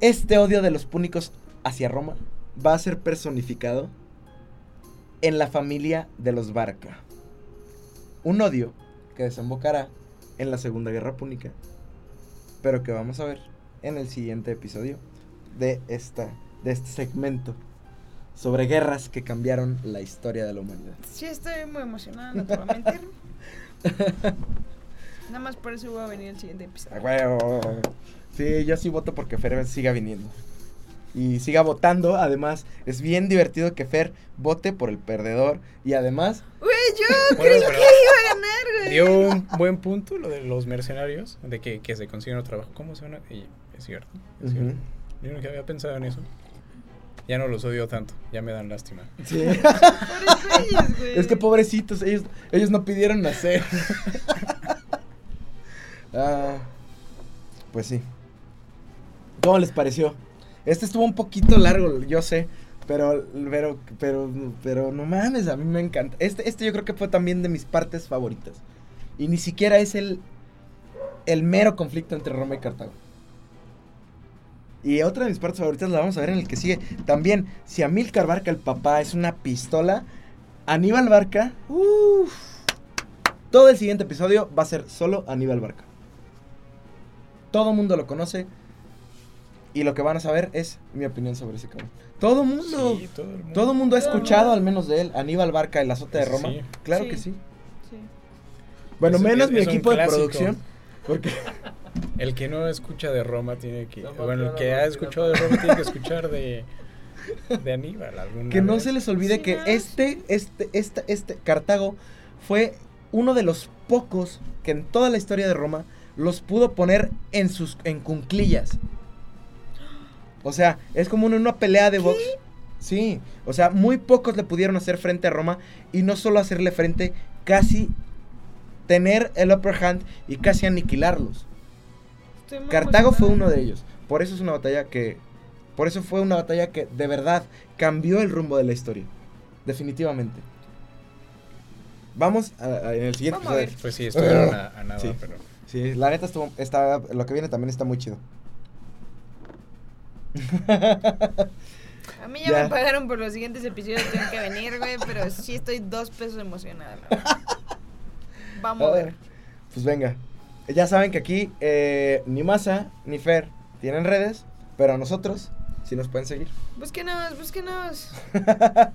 Este odio de los púnicos hacia Roma va a ser personificado en la familia de los Barca. Un odio que desembocará en la Segunda Guerra Púnica, pero que vamos a ver en el siguiente episodio de, esta, de este segmento sobre guerras que cambiaron la historia de la humanidad. Sí, estoy muy emocionada, no te voy a mentir. Nada más por eso voy a venir el siguiente episodio. huevo. Sí, yo sí voto porque Fer siga viniendo. Y siga votando. Además, es bien divertido que Fer vote por el perdedor. Y además, Güey, yo Bueno, creí que iba a ganar, güey. Dio un buen punto lo de los mercenarios, de que, que se consiguen otro trabajo. ¿Cómo se van a...? Y es cierto, es Ujú. cierto. Yo nunca había pensado en eso. Ya no los odio tanto, ya me dan lástima. sí. Pobres güeyes, güey. es que pobrecitos, ellos, ellos no pidieron nacer. Ah, pues sí. ¿Cómo les pareció? Este estuvo un poquito largo, yo sé. Pero, pero, pero, no mames, a mí me encanta. Este, este yo creo que fue también de mis partes favoritas. Y ni siquiera es el, el mero conflicto entre Roma y Cartago. Y otra de mis partes favoritas la vamos a ver en el que sigue. También, si Amílcar Barca, el papá, es una pistola, Aníbal Barca. Todo el siguiente episodio va a ser solo Aníbal Barca. Todo mundo lo conoce. Y lo que van a saber es mi opinión sobre ese cabrón. Todo mundo. Sí, todo el mundo. Todo el mundo ha el escuchado mundo. al menos de él. Aníbal Barca, el azote de Sí. Roma. Claro Sí. que sí. Sí. Bueno, Es- menos es- mi es equipo de producción. Porque El que no escucha de Roma tiene que... No, bueno, el que ha escuchado de Roma tiene que escuchar de... De Aníbal alguna que no vez. se les olvide Sí, que no. este, este, este, este Cartago fue uno de los pocos que en toda la historia de Roma los pudo poner en sus en cunclillas. O sea, es como en una pelea de box. Sí, o sea, muy pocos le pudieron hacer frente a Roma y no solo hacerle frente, casi tener el upper hand y casi aniquilarlos. Estoy Cartago fue uno de ellos. Por eso es una batalla que. Por eso fue una batalla que de verdad cambió el rumbo de la historia. Definitivamente. Vamos a- a- en el siguiente Vamos a ver. episodio. Pues sí, estuvieron a, a nada, Sí. pero... Sí, la neta estuvo. Está, lo que viene también está muy chido. A mí ya, Ya. me pagaron por los siguientes episodios, tengo que venir, güey, pero sí estoy dos pesos emocionada. verdad. Vamos a ver. Pues venga. Ya saben que aquí eh, ni Masa ni Fer tienen redes, pero nosotros sí nos pueden seguir. Búsquenos, búsquenos.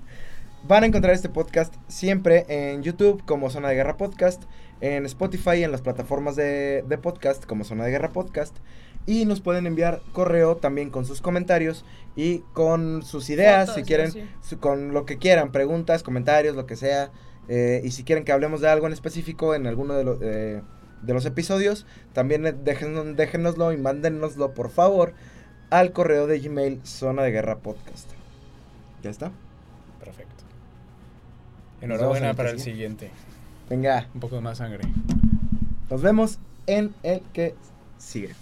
Van a encontrar este podcast siempre en YouTube como Zona de Guerra Podcast, en Spotify, en las plataformas de, de podcast como Zona de Guerra Podcast. Y nos pueden enviar correo también con sus comentarios y con sus ideas, Fotos, si quieren, sí. su- con lo que quieran, preguntas, comentarios, lo que sea. eh, y si quieren que hablemos de algo en específico en alguno de, los eh, de los episodios, también eh, déjenos- déjennoslo y mándennoslo por favor al correo de Gmail Zona de Guerra Podcast. ¿Ya está? Perfecto. Enhorabuena para el siguiente. Venga. Un poco más sangre. Nos vemos en el que sigue.